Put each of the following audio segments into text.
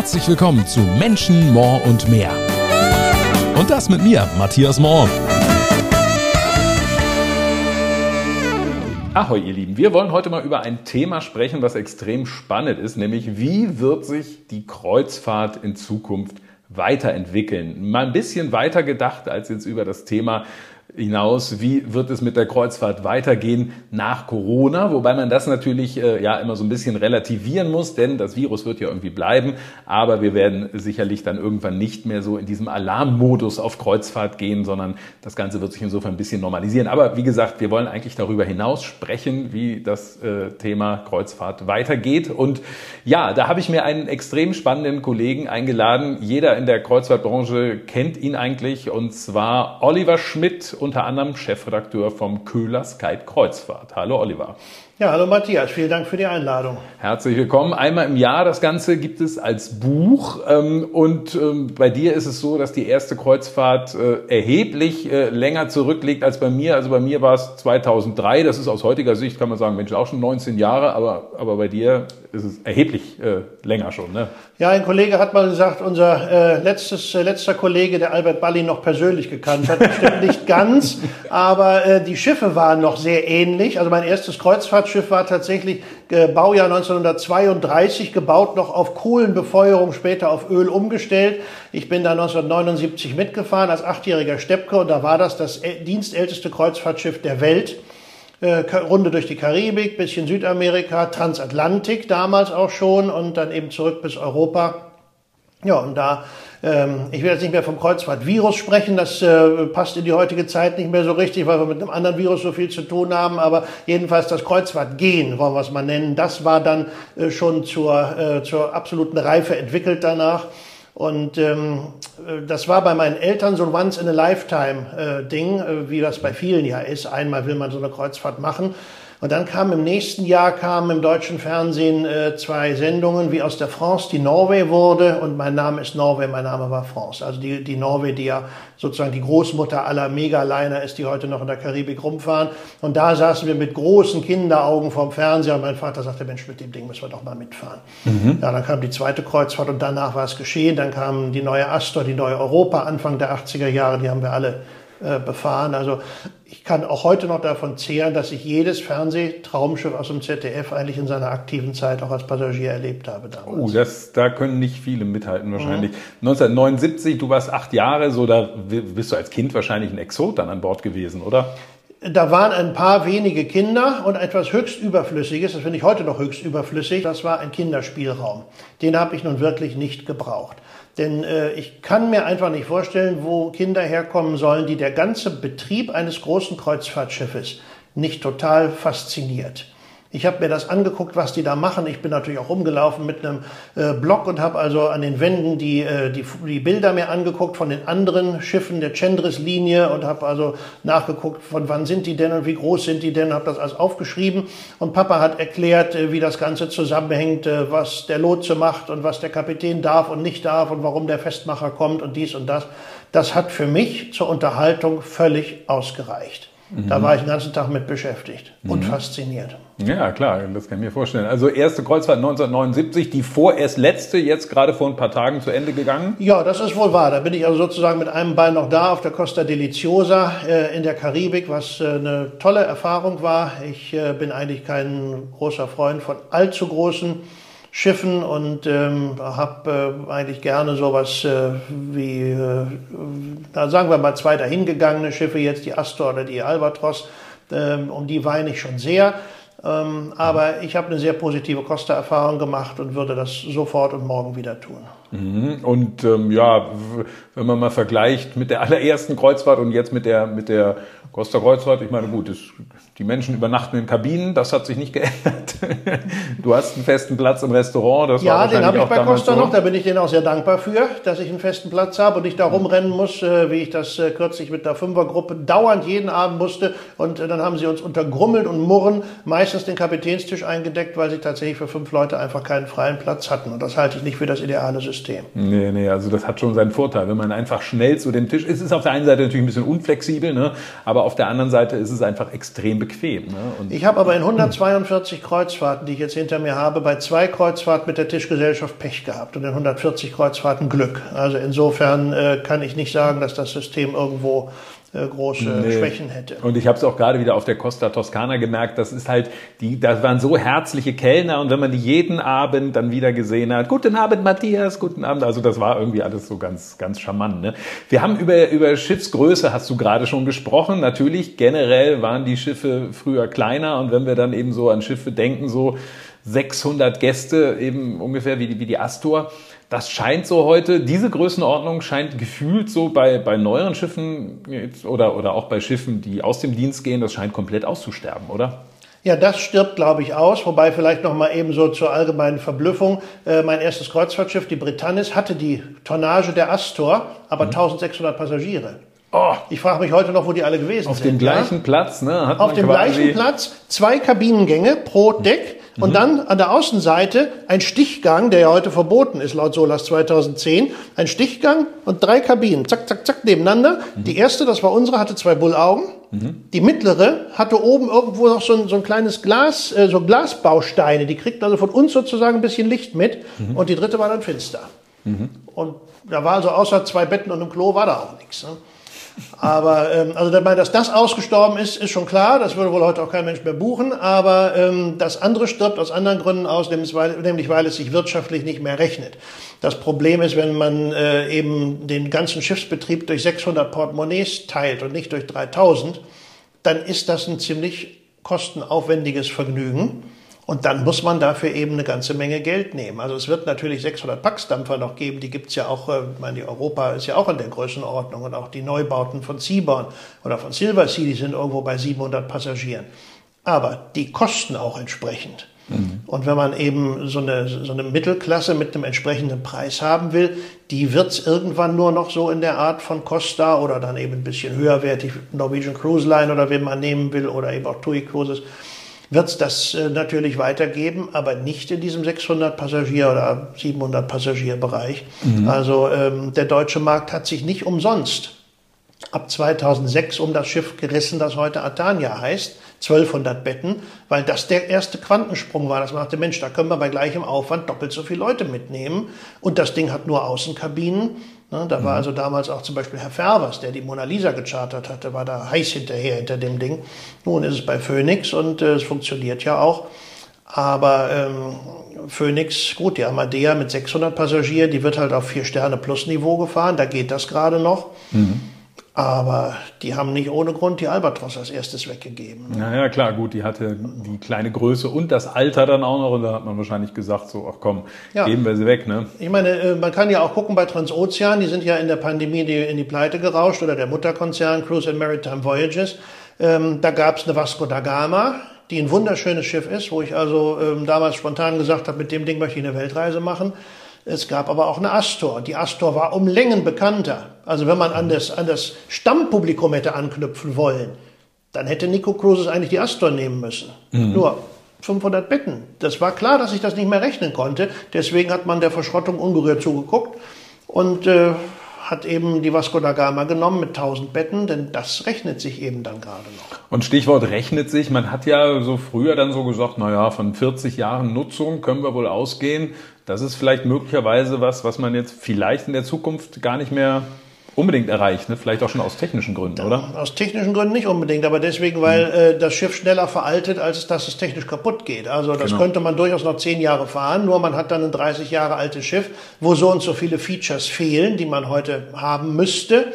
Herzlich willkommen zu Menschen, More und mehr. Und das mit mir, Matthias Mohr. Ahoi, ihr Lieben. Wir wollen heute mal über ein Thema sprechen, was extrem spannend ist, nämlich wie wird sich die Kreuzfahrt in Zukunft weiterentwickeln. Mal ein bisschen weiter gedacht als jetzt über das Thema hinaus, wie wird es mit der Kreuzfahrt weitergehen nach Corona, wobei man das natürlich äh, ja immer so ein bisschen relativieren muss, denn das Virus wird ja irgendwie bleiben, aber wir werden sicherlich dann irgendwann nicht mehr so in diesem Alarmmodus auf Kreuzfahrt gehen, sondern das Ganze wird sich insofern ein bisschen normalisieren. Aber wie gesagt, wir wollen eigentlich darüber hinaus sprechen, wie das äh, Thema Kreuzfahrt weitergeht. Und ja, da habe ich mir einen extrem spannenden Kollegen eingeladen. Jeder in der Kreuzfahrtbranche kennt ihn eigentlich, und zwar Oliver Schmidt unter anderem Chefredakteur vom Köhler Skype Kreuzfahrt. Hallo Oliver. Ja, hallo Matthias, vielen Dank für die Einladung. Herzlich willkommen. Einmal im Jahr, das Ganze gibt es als Buch ähm, und ähm, bei dir ist es so, dass die erste Kreuzfahrt äh, erheblich äh, länger zurückliegt als bei mir. Also bei mir war es 2003, das ist aus heutiger Sicht, kann man sagen, Mensch, auch schon 19 Jahre, aber, aber bei dir ist es erheblich äh, länger schon. Ne? Ja, ein Kollege hat mal gesagt, unser äh, letztes, äh, letzter Kollege, der Albert Balli, noch persönlich gekannt hat. Stimmt nicht ganz, aber äh, die Schiffe waren noch sehr ähnlich. Also mein erstes Kreuzfahrtschiff war tatsächlich äh, Baujahr 1932, gebaut noch auf Kohlenbefeuerung, später auf Öl umgestellt. Ich bin da 1979 mitgefahren als achtjähriger Steppke und da war das das dienstälteste Kreuzfahrtschiff der Welt. Äh, Runde durch die Karibik, bisschen Südamerika, Transatlantik damals auch schon und dann eben zurück bis Europa. Ja, und da, ähm, ich will jetzt nicht mehr vom Kreuzfahrtvirus sprechen, das äh, passt in die heutige Zeit nicht mehr so richtig, weil wir mit einem anderen Virus so viel zu tun haben, aber jedenfalls das Kreuzfahrtgehen, wollen wir es mal nennen, das war dann äh, schon zur, äh, zur absoluten Reife entwickelt danach. Und ähm, äh, das war bei meinen Eltern so ein Once-in-a-Lifetime-Ding, äh, äh, wie das bei vielen ja ist. Einmal will man so eine Kreuzfahrt machen. Und dann kam im nächsten Jahr kamen im deutschen Fernsehen äh, zwei Sendungen, wie aus der France die Norway wurde. Und mein Name ist Norway, mein Name war France. Also die, die Norway, die ja sozusagen die Großmutter aller Megaliner ist, die heute noch in der Karibik rumfahren. Und da saßen wir mit großen Kinderaugen vorm Fernseher und mein Vater sagte, Mensch, mit dem Ding müssen wir doch mal mitfahren. Mhm. Ja, dann kam die zweite Kreuzfahrt und danach war es geschehen. Dann kam die neue Astor, die neue Europa, Anfang der 80er Jahre, die haben wir alle befahren. Also ich kann auch heute noch davon zehren, dass ich jedes Fernsehtraumschiff aus dem ZDF eigentlich in seiner aktiven Zeit auch als Passagier erlebt habe damals. Oh, das, da können nicht viele mithalten wahrscheinlich. Mhm. 1979, du warst acht Jahre, so da bist du als Kind wahrscheinlich ein Exot dann an Bord gewesen, oder? Da waren ein paar wenige Kinder und etwas höchst Überflüssiges, das finde ich heute noch höchst überflüssig, das war ein Kinderspielraum. Den habe ich nun wirklich nicht gebraucht. Denn äh, ich kann mir einfach nicht vorstellen, wo Kinder herkommen sollen, die der ganze Betrieb eines großen Kreuzfahrtschiffes nicht total fasziniert. Ich habe mir das angeguckt, was die da machen. Ich bin natürlich auch rumgelaufen mit einem äh, Blog und habe also an den Wänden die, äh, die, die Bilder mir angeguckt von den anderen Schiffen der Chandris-Linie und habe also nachgeguckt, von wann sind die denn und wie groß sind die denn, habe das alles aufgeschrieben. Und Papa hat erklärt, äh, wie das Ganze zusammenhängt, äh, was der Lotse macht und was der Kapitän darf und nicht darf und warum der Festmacher kommt und dies und das. Das hat für mich zur Unterhaltung völlig ausgereicht. Da war ich den ganzen Tag mit beschäftigt und mhm. fasziniert. Ja, klar, das kann ich mir vorstellen. Also erste Kreuzfahrt 1979, die vorerst letzte, jetzt gerade vor ein paar Tagen zu Ende gegangen? Ja, das ist wohl wahr. Da bin ich also sozusagen mit einem Bein noch da auf der Costa Deliciosa äh, in der Karibik, was äh, eine tolle Erfahrung war. Ich äh, bin eigentlich kein großer Freund von allzu großen Schiffen und ähm, habe äh, eigentlich gerne sowas äh, wie, äh, da sagen wir mal zwei dahingegangene Schiffe, jetzt die Astor oder die Albatros, ähm, um die weine ich schon sehr. Ähm, aber ich habe eine sehr positive Costa-Erfahrung gemacht und würde das sofort und morgen wieder tun. Mhm. Und ähm, ja, wenn man mal vergleicht mit der allerersten Kreuzfahrt und jetzt mit der mit der Costa Kreuzfahrt, ich meine, gut, es, die Menschen übernachten in Kabinen, das hat sich nicht geändert. Du hast einen festen Platz im Restaurant, das ja, war den habe ich bei Costa noch, da bin ich denen auch sehr dankbar für, dass ich einen festen Platz habe und nicht da rumrennen muss, äh, wie ich das äh, kürzlich mit der Fünfergruppe dauernd jeden Abend musste. Und äh, dann haben sie uns unter Grummeln und Murren meistens den Kapitänstisch eingedeckt, weil sie tatsächlich für fünf Leute einfach keinen freien Platz hatten. Und das halte ich nicht für das ideale System. Nee, nee, also das hat schon seinen Vorteil, wenn man einfach schnell zu dem Tisch, es ist auf der einen Seite natürlich ein bisschen unflexibel, ne? aber aber auf der anderen Seite ist es einfach extrem bequem. Ne? Und ich habe aber in 142 Kreuzfahrten, die ich jetzt hinter mir habe, bei zwei Kreuzfahrten mit der Tischgesellschaft Pech gehabt und in 140 Kreuzfahrten Glück. Also insofern äh, kann ich nicht sagen, dass das System irgendwo äh, große nee. Schwächen hätte. Und ich habe es auch gerade wieder auf der Costa Toscana gemerkt, das ist halt, die, das waren so herzliche Kellner und wenn man die jeden Abend dann wieder gesehen hat, guten Abend Matthias, guten Abend, also das war irgendwie alles so ganz, ganz charmant. Ne? Wir haben über, über Schiffsgröße, hast du gerade schon gesprochen, natürlich generell waren die Schiffe früher kleiner und wenn wir dann eben so an Schiffe denken, so 600 Gäste eben ungefähr wie die, wie die Astor, das scheint so heute, diese Größenordnung scheint gefühlt so bei, bei neueren Schiffen oder, oder auch bei Schiffen, die aus dem Dienst gehen, das scheint komplett auszusterben, oder? Ja, das stirbt, glaube ich, aus. Wobei vielleicht noch mal eben so zur allgemeinen Verblüffung. Äh, mein erstes Kreuzfahrtschiff, die Britannis, hatte die Tonnage der Astor, aber mhm. 1600 Passagiere. Oh, ich frage mich heute noch, wo die alle gewesen auf sind. Auf dem gleichen ja? Platz, ne? Hat auf dem gleichen Platz, zwei Kabinengänge pro Deck mhm. und dann an der Außenseite ein Stichgang, der ja heute verboten ist laut SOLAS 2010, ein Stichgang und drei Kabinen, zack, zack, zack, nebeneinander. Mhm. Die erste, das war unsere, hatte zwei Bullaugen. Mhm. Die mittlere hatte oben irgendwo noch so ein, so ein kleines Glas, äh, so Glasbausteine. Die kriegten also von uns sozusagen ein bisschen Licht mit. Mhm. Und die dritte war dann finster. Mhm. Und da war also außer zwei Betten und einem Klo war da auch nichts. Ne? Aber ähm, also dabei, dass das ausgestorben ist, ist schon klar. Das würde wohl heute auch kein Mensch mehr buchen. Aber ähm, das andere stirbt aus anderen Gründen aus, nämlich weil, es sich wirtschaftlich nicht mehr rechnet. Das Problem ist, wenn man äh, eben den ganzen Schiffsbetrieb durch 600 Portemonnaies teilt und nicht durch 3000, dann ist das ein ziemlich kostenaufwendiges Vergnügen. Und dann muss man dafür eben eine ganze Menge Geld nehmen. Also es wird natürlich 600 Paxdampfer noch geben, die gibt's ja auch, äh, ich meine, die Europa ist ja auch in der Größenordnung und auch die Neubauten von Seaborn oder von Silversea, die sind irgendwo bei 700 Passagieren. Aber die kosten auch entsprechend. Mhm. Und wenn man eben so eine, so eine Mittelklasse mit einem entsprechenden Preis haben will, die wird's irgendwann nur noch so in der Art von Costa oder dann eben ein bisschen höherwertig Norwegian Cruise Line oder wen man nehmen will oder eben auch TUI Cruises wird es das äh, natürlich weitergeben, aber nicht in diesem 600 Passagier oder 700 Passagier Bereich. Mhm. Also ähm, der deutsche Markt hat sich nicht umsonst ab 2006 um das Schiff gerissen, das heute Atania heißt, 1200 Betten, weil das der erste Quantensprung war. Das machte Mensch, da können wir bei gleichem Aufwand doppelt so viele Leute mitnehmen. Und das Ding hat nur Außenkabinen. Ne, da war mhm. also damals auch zum Beispiel Herr Fervers, der die Mona Lisa gechartert hatte, war da heiß hinterher hinter dem Ding. Nun ist es bei Phoenix und äh, es funktioniert ja auch. Aber ähm, Phoenix, gut, die Amadea mit 600 Passagieren, die wird halt auf 4 Sterne plus Niveau gefahren, da geht das gerade noch. Mhm. Aber die haben nicht ohne Grund die Albatros als erstes weggegeben. Ne? Naja, klar, gut, die hatte die kleine Größe und das Alter dann auch noch. Und da hat man wahrscheinlich gesagt, so, ach komm, ja. geben wir sie weg. Ne? Ich meine, äh, man kann ja auch gucken bei Transozean, die sind ja in der Pandemie in die Pleite gerauscht oder der Mutterkonzern Cruise and Maritime Voyages. Ähm, da gab es eine Vasco da Gama, die ein wunderschönes Schiff ist, wo ich also ähm, damals spontan gesagt habe, mit dem Ding möchte ich eine Weltreise machen. Es gab aber auch eine Astor. Die Astor war um Längen bekannter. Also wenn man an das, an das Stammpublikum hätte anknüpfen wollen, dann hätte Nico Cruises eigentlich die Astor nehmen müssen. Mhm. Nur 500 Betten. Das war klar, dass ich das nicht mehr rechnen konnte. Deswegen hat man der Verschrottung ungerührt zugeguckt und äh, hat eben die Vasco da Gama genommen mit 1000 Betten, denn das rechnet sich eben dann gerade noch. Und Stichwort rechnet sich, man hat ja so früher dann so gesagt, naja, von 40 Jahren Nutzung können wir wohl ausgehen. Das ist vielleicht möglicherweise was, was man jetzt vielleicht in der Zukunft gar nicht mehr unbedingt erreicht, ne? vielleicht auch schon aus technischen Gründen, oder? Aus technischen Gründen nicht unbedingt, aber deswegen, weil mhm. äh, das Schiff schneller veraltet, als dass es technisch kaputt geht. Also das genau. könnte man durchaus noch zehn Jahre fahren, nur man hat dann ein 30 Jahre altes Schiff, wo so und so viele Features fehlen, die man heute haben müsste.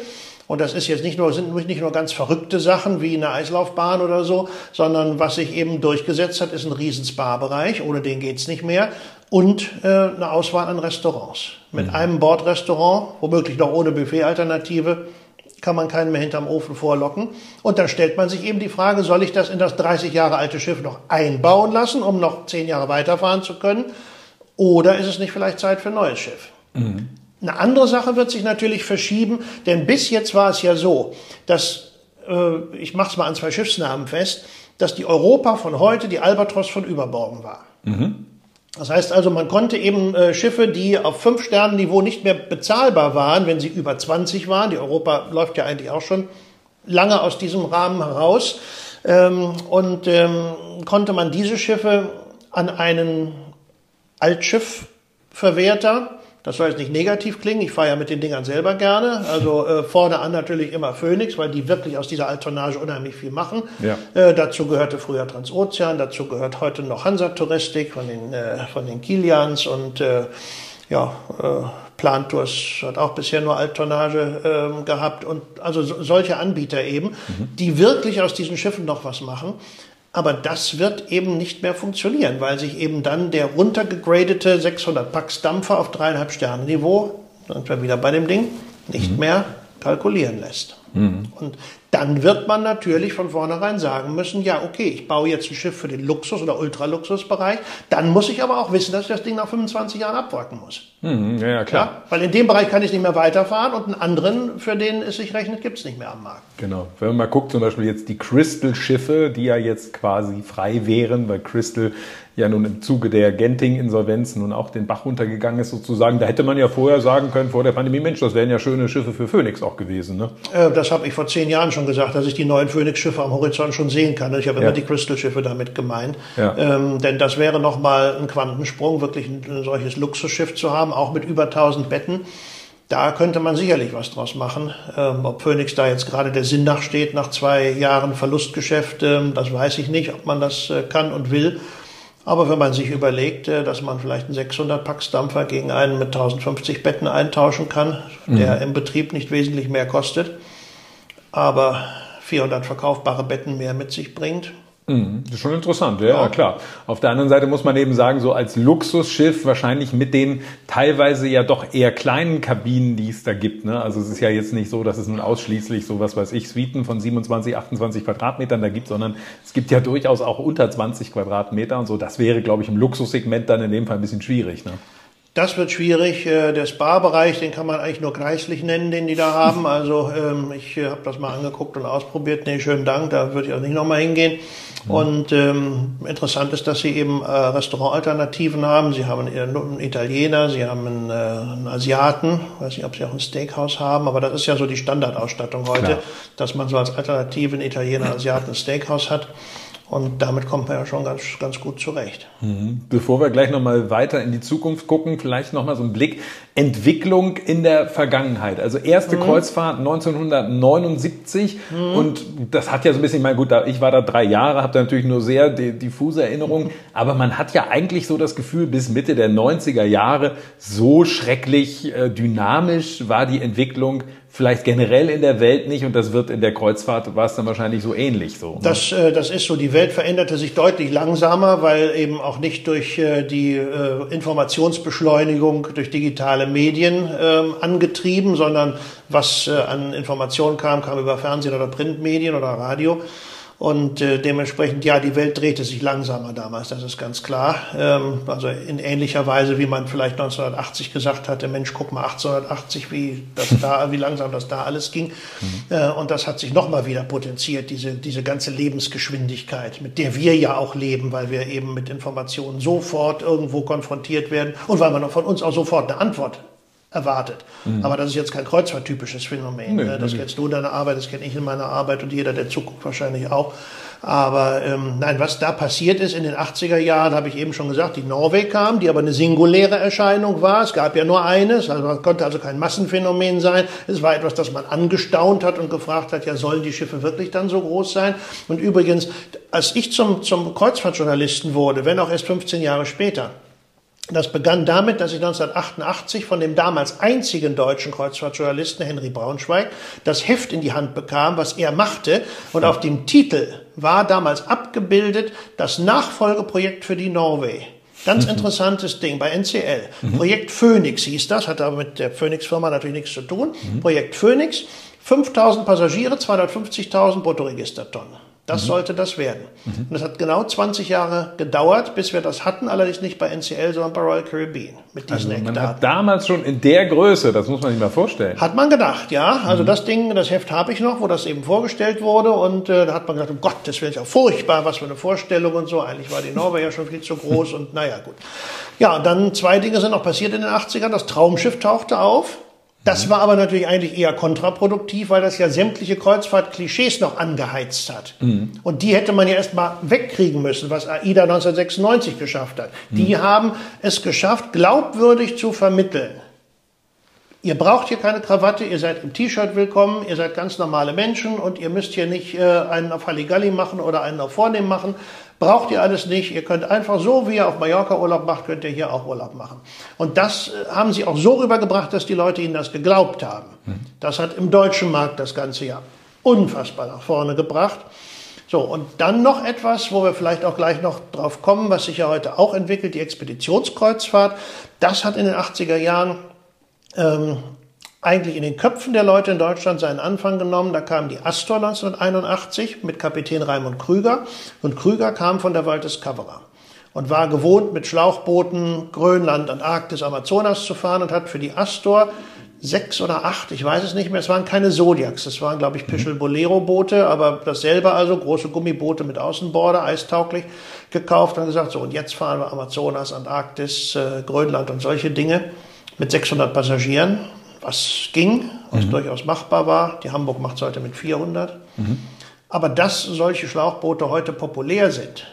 Und das ist jetzt nicht nur, sind nicht nur ganz verrückte Sachen wie eine Eislaufbahn oder so, sondern was sich eben durchgesetzt hat, ist ein riesen Spa-Bereich. Ohne den geht's nicht mehr und äh, eine Auswahl an Restaurants. Mit mhm. einem Bordrestaurant, womöglich noch ohne Buffet-Alternative, kann man keinen mehr hinterm Ofen vorlocken. Und dann stellt man sich eben die Frage, soll ich das in das 30 Jahre alte Schiff noch einbauen lassen, um noch 10 Jahre weiterfahren zu können? Oder ist es nicht vielleicht Zeit für ein neues Schiff? Mhm. Eine andere Sache wird sich natürlich verschieben, denn bis jetzt war es ja so, dass, äh, ich mache es mal an zwei Schiffsnamen fest, dass die Europa von heute die Albatros von übermorgen war. Mhm. Das heißt also, man konnte eben äh, Schiffe, die auf fünf Sternen Niveau nicht mehr bezahlbar waren, wenn sie über 20 waren, die Europa läuft ja eigentlich auch schon lange aus diesem Rahmen heraus. Ähm, und ähm, konnte man diese Schiffe an einen Altschiffverwerter das soll jetzt nicht negativ klingen, ich fahre ja mit den Dingern selber gerne. Also äh, vorne an natürlich immer Phoenix, weil die wirklich aus dieser Alttonnage unheimlich viel machen. Ja. Äh, dazu gehörte früher Transozean, dazu gehört heute noch Hansa Touristik von den, äh, von den Kilians und äh, ja, äh, Plantours hat auch bisher nur Alttonnage äh, gehabt und also so, solche Anbieter eben, mhm. die wirklich aus diesen Schiffen noch was machen. Aber das wird eben nicht mehr funktionieren, weil sich eben dann der runtergegradete 600 Pax Dampfer auf dreieinhalb Sterne Niveau, sind wir wieder bei dem Ding, nicht mhm. mehr kalkulieren lässt. Mhm. Und dann wird man natürlich von vornherein sagen müssen, ja, okay, ich baue jetzt ein Schiff für den Luxus- oder Ultraluxusbereich, dann muss ich aber auch wissen, dass ich das Ding nach 25 Jahren abwracken muss. Mhm, ja, klar. Ja, weil in dem Bereich kann ich nicht mehr weiterfahren und einen anderen, für den es sich rechnet, gibt es nicht mehr am Markt. Genau. Wenn man mal guckt, zum Beispiel jetzt die Crystal-Schiffe, die ja jetzt quasi frei wären, weil Crystal ja nun im Zuge der Genting-Insolvenz nun auch den Bach runtergegangen ist sozusagen. Da hätte man ja vorher sagen können, vor der Pandemie, Mensch, das wären ja schöne Schiffe für Phoenix auch gewesen. Ne? Äh, das habe ich vor zehn Jahren schon gesagt, dass ich die neuen Phoenix-Schiffe am Horizont schon sehen kann. Ich habe ja. immer die Crystal-Schiffe damit gemeint. Ja. Ähm, denn das wäre nochmal ein Quantensprung, wirklich ein, ein solches Luxusschiff zu haben, auch mit über 1000 Betten. Da könnte man sicherlich was draus machen. Ähm, ob Phoenix da jetzt gerade der Sinn nachsteht nach zwei Jahren Verlustgeschäft, ähm, das weiß ich nicht, ob man das äh, kann und will. Aber wenn man sich überlegt, äh, dass man vielleicht einen 600 Pax Dampfer gegen einen mit 1050 Betten eintauschen kann, mhm. der im Betrieb nicht wesentlich mehr kostet, aber 400 verkaufbare Betten mehr mit sich bringt, Mhm, das ist schon interessant, ja, ja, klar. Auf der anderen Seite muss man eben sagen, so als Luxusschiff wahrscheinlich mit den teilweise ja doch eher kleinen Kabinen, die es da gibt. Ne? Also es ist ja jetzt nicht so, dass es nun ausschließlich so was weiß ich, Suiten von 27, 28 Quadratmetern da gibt, sondern es gibt ja durchaus auch unter 20 Quadratmeter und so. Das wäre, glaube ich, im Luxussegment dann in dem Fall ein bisschen schwierig. Ne? Das wird schwierig. Äh, der Spa-Bereich, den kann man eigentlich nur kreislich nennen, den die da haben. Also ähm, ich äh, habe das mal angeguckt und ausprobiert. Nee, schönen Dank, da würde ich auch nicht nochmal hingehen. Mhm. Und ähm, interessant ist, dass sie eben äh, Restaurantalternativen haben. Sie haben einen Italiener, sie haben einen, äh, einen Asiaten. Ich weiß nicht, ob sie auch ein Steakhouse haben, aber das ist ja so die Standardausstattung heute, Klar. dass man so als Alternative einen Italiener, Asiaten, ein Steakhouse hat. Und damit kommt man ja schon ganz, ganz gut zurecht. Mhm. Bevor wir gleich nochmal weiter in die Zukunft gucken, vielleicht nochmal so ein Blick. Entwicklung in der Vergangenheit. Also erste mhm. Kreuzfahrt 1979 mhm. und das hat ja so ein bisschen, mein gut, ich war da drei Jahre, habe da natürlich nur sehr diffuse Erinnerungen, aber man hat ja eigentlich so das Gefühl, bis Mitte der 90er Jahre so schrecklich äh, dynamisch war die Entwicklung vielleicht generell in der Welt nicht und das wird in der Kreuzfahrt war es dann wahrscheinlich so ähnlich so. Ne? Das, äh, das ist so. Die Welt veränderte sich deutlich langsamer, weil eben auch nicht durch äh, die äh, Informationsbeschleunigung durch digitale Medien äh, angetrieben, sondern was äh, an Informationen kam, kam über Fernsehen oder Printmedien oder Radio. Und äh, dementsprechend, ja, die Welt drehte sich langsamer damals, das ist ganz klar. Ähm, also in ähnlicher Weise, wie man vielleicht 1980 gesagt hatte, Mensch, guck mal 1880, wie, das da, wie langsam das da alles ging. Mhm. Äh, und das hat sich nochmal wieder potenziert, diese, diese ganze Lebensgeschwindigkeit, mit der wir ja auch leben, weil wir eben mit Informationen sofort irgendwo konfrontiert werden und weil man von uns auch sofort eine Antwort erwartet. Mhm. Aber das ist jetzt kein kreuzfahrttypisches Phänomen. Nee, ne? das nee. kennst du in deiner Arbeit, das kenne ich in meiner Arbeit und jeder, der zuguckt, wahrscheinlich auch. Aber ähm, nein, was da passiert ist in den 80er Jahren, habe ich eben schon gesagt, die Norway kam, die aber eine singuläre Erscheinung war. Es gab ja nur eines, also man konnte also kein Massenphänomen sein. Es war etwas, das man angestaunt hat und gefragt hat, ja, sollen die Schiffe wirklich dann so groß sein? Und übrigens, als ich zum, zum Kreuzfahrtjournalisten wurde, wenn auch erst 15 Jahre später, das begann damit, dass ich 1988 von dem damals einzigen deutschen Kreuzfahrtjournalisten Henry Braunschweig das Heft in die Hand bekam, was er machte. Und auf dem Titel war damals abgebildet das Nachfolgeprojekt für die Norway. Ganz mhm. interessantes Ding bei NCL. Mhm. Projekt Phoenix hieß das, hat aber mit der Phoenix-Firma natürlich nichts zu tun. Mhm. Projekt Phoenix, 5000 Passagiere, 250.000 Bruttoregistertonnen. Das mhm. sollte das werden. Mhm. Und es hat genau 20 Jahre gedauert, bis wir das hatten, allerdings nicht bei NCL, sondern bei Royal Caribbean mit diesen also man hat damals schon in der Größe, das muss man sich mal vorstellen. Hat man gedacht, ja. Also mhm. das Ding, das Heft habe ich noch, wo das eben vorgestellt wurde und äh, da hat man gedacht, um Gott, das wäre ja furchtbar, was für eine Vorstellung und so. Eigentlich war die Norway ja schon viel zu groß und naja, gut. Ja, dann zwei Dinge sind noch passiert in den 80ern. Das Traumschiff tauchte auf Das war aber natürlich eigentlich eher kontraproduktiv, weil das ja sämtliche Kreuzfahrt-Klischees noch angeheizt hat. Mhm. Und die hätte man ja erstmal wegkriegen müssen, was AIDA 1996 geschafft hat. Mhm. Die haben es geschafft, glaubwürdig zu vermitteln. Ihr braucht hier keine Krawatte, ihr seid im T-Shirt willkommen, ihr seid ganz normale Menschen und ihr müsst hier nicht äh, einen auf Halligalli machen oder einen auf Vornehm machen, Braucht ihr alles nicht. Ihr könnt einfach so, wie ihr auf Mallorca Urlaub macht, könnt ihr hier auch Urlaub machen. Und das äh, haben sie auch so rübergebracht, dass die Leute ihnen das geglaubt haben. Mhm. Das hat im deutschen Markt das ganze Jahr unfassbar nach vorne gebracht. So, und dann noch etwas, wo wir vielleicht auch gleich noch drauf kommen, was sich ja heute auch entwickelt, die Expeditionskreuzfahrt. Das hat in den 80er Jahren ähm, eigentlich in den Köpfen der Leute in Deutschland seinen Anfang genommen. Da kam die Astor 1981 mit Kapitän Raimund Krüger. Und Krüger kam von der Waldescoverer und war gewohnt, mit Schlauchbooten Grönland, Antarktis, Amazonas zu fahren und hat für die Astor sechs oder acht, ich weiß es nicht mehr, es waren keine Zodiacs, das waren, glaube ich, Pischel Bolero Boote, aber dasselbe also, große Gummiboote mit Außenborder, eistauglich, gekauft und gesagt, so, und jetzt fahren wir Amazonas, Antarktis, äh, Grönland und solche Dinge mit 600 Passagieren was ging, was mhm. durchaus machbar war. Die Hamburg macht es heute mit 400. Mhm. Aber dass solche Schlauchboote heute populär sind,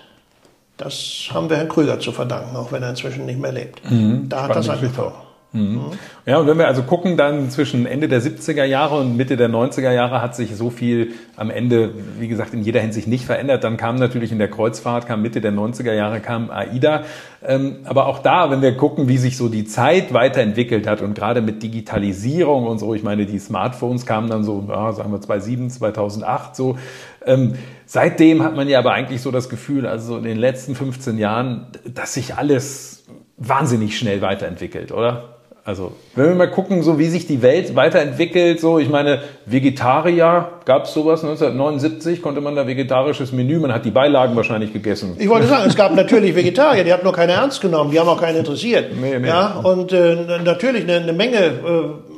das haben wir Herrn Krüger zu verdanken, auch wenn er inzwischen nicht mehr lebt. Mhm. Da hat das angefangen. Mhm. Ja, und wenn wir also gucken, dann zwischen Ende der 70er Jahre und Mitte der 90er Jahre hat sich so viel am Ende, wie gesagt, in jeder Hinsicht nicht verändert. Dann kam natürlich in der Kreuzfahrt, kam Mitte der 90er Jahre, kam AIDA. Ähm, aber auch da, wenn wir gucken, wie sich so die Zeit weiterentwickelt hat und gerade mit Digitalisierung und so, ich meine, die Smartphones kamen dann so, sagen wir 2007, 2008 so. Ähm, seitdem hat man ja aber eigentlich so das Gefühl, also in den letzten 15 Jahren, dass sich alles wahnsinnig schnell weiterentwickelt, oder? Also, wenn wir mal gucken, so wie sich die Welt weiterentwickelt, so, ich meine, Vegetarier, gab es sowas 1979, konnte man da vegetarisches Menü, man hat die Beilagen wahrscheinlich gegessen. Ich wollte sagen, es gab natürlich Vegetarier, die hat nur keiner ernst genommen, die haben auch keinen interessiert. Nee, nee. Ja, und äh, natürlich eine, eine Menge äh,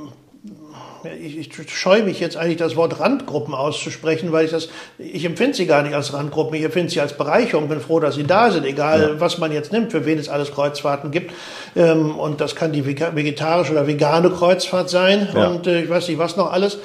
ich, ich scheue mich jetzt eigentlich das Wort Randgruppen auszusprechen, weil ich das, ich empfinde sie gar nicht als Randgruppen, ich empfinde sie als Bereicherung, bin froh, dass sie da sind, egal ja. was man jetzt nimmt, für wen es alles Kreuzfahrten gibt. Ähm, und das kann die vegetarische oder vegane Kreuzfahrt sein ja. und äh, ich weiß nicht was noch alles.